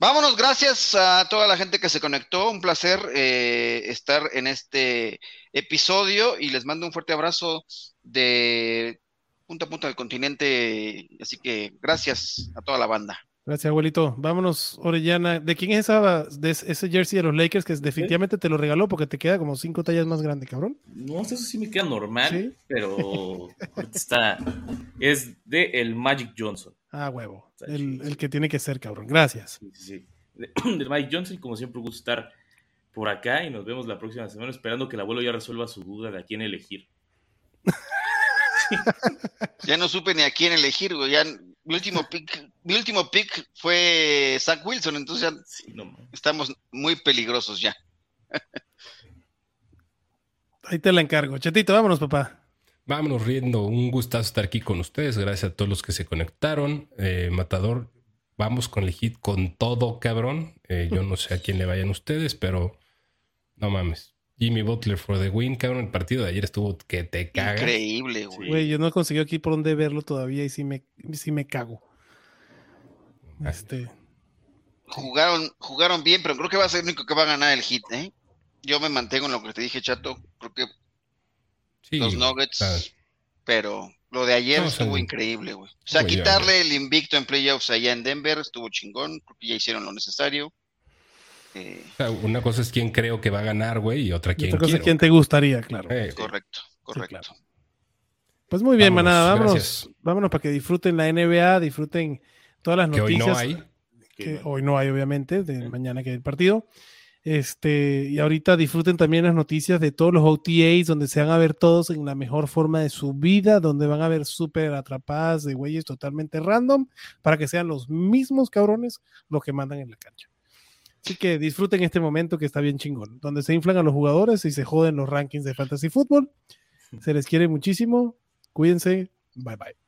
Vámonos, gracias a toda la gente que se conectó. Un placer eh, estar en este episodio y les mando un fuerte abrazo de punta a punta del continente. Así que gracias a toda la banda. Gracias, abuelito. Vámonos, Orellana. ¿De quién es esa, de ese jersey de los Lakers que definitivamente te lo regaló porque te queda como cinco tallas más grande, cabrón? No, eso sí me queda normal, pero está. Es de el Magic Johnson. Ah, huevo. El, que tiene que ser, cabrón. Gracias. Sí, sí, Del Mike Johnson, como siempre, gusta estar por acá y nos vemos la próxima semana esperando que el abuelo ya resuelva su duda de a quién elegir. ya no supe ni a quién elegir, güey. Ya, mi último pick, mi último pick fue Zach Wilson, entonces ya estamos muy peligrosos ya. Ahí te la encargo. Chetito, vámonos, papá. Vámonos riendo. Un gustazo estar aquí con ustedes. Gracias a todos los que se conectaron. Eh, Matador, vamos con el hit con todo, cabrón. Eh, yo no sé a quién le vayan ustedes, pero no mames. Jimmy Butler for the win, cabrón. El partido de ayer estuvo que te cagas. Increíble, güey. Güey, yo no he conseguido aquí por dónde verlo todavía y sí me, sí me cago. Este. Jugaron, jugaron bien, pero creo que va a ser el único que va a ganar el hit, ¿eh? Yo me mantengo en lo que te dije, chato. Creo que los Nuggets, pero lo de ayer estuvo increíble, güey. O sea, quitarle el invicto en playoffs allá en Denver estuvo chingón, porque ya hicieron lo necesario. Eh, una cosa es quién creo que va a ganar, güey, y otra quién. Otra cosa es quién te gustaría, claro. Eh, correcto, correcto. Pues muy bien, manada, vámonos, vámonos para que disfruten la NBA, disfruten todas las noticias. hoy no hay. Que hoy no hay, obviamente, de mañana que hay el partido. Este, y ahorita disfruten también las noticias de todos los OTAs, donde se van a ver todos en la mejor forma de su vida, donde van a ver súper atrapadas de güeyes totalmente random, para que sean los mismos cabrones los que mandan en la cancha. Así que disfruten este momento que está bien chingón, donde se inflan a los jugadores y se joden los rankings de fantasy fútbol. Se les quiere muchísimo. Cuídense. Bye bye.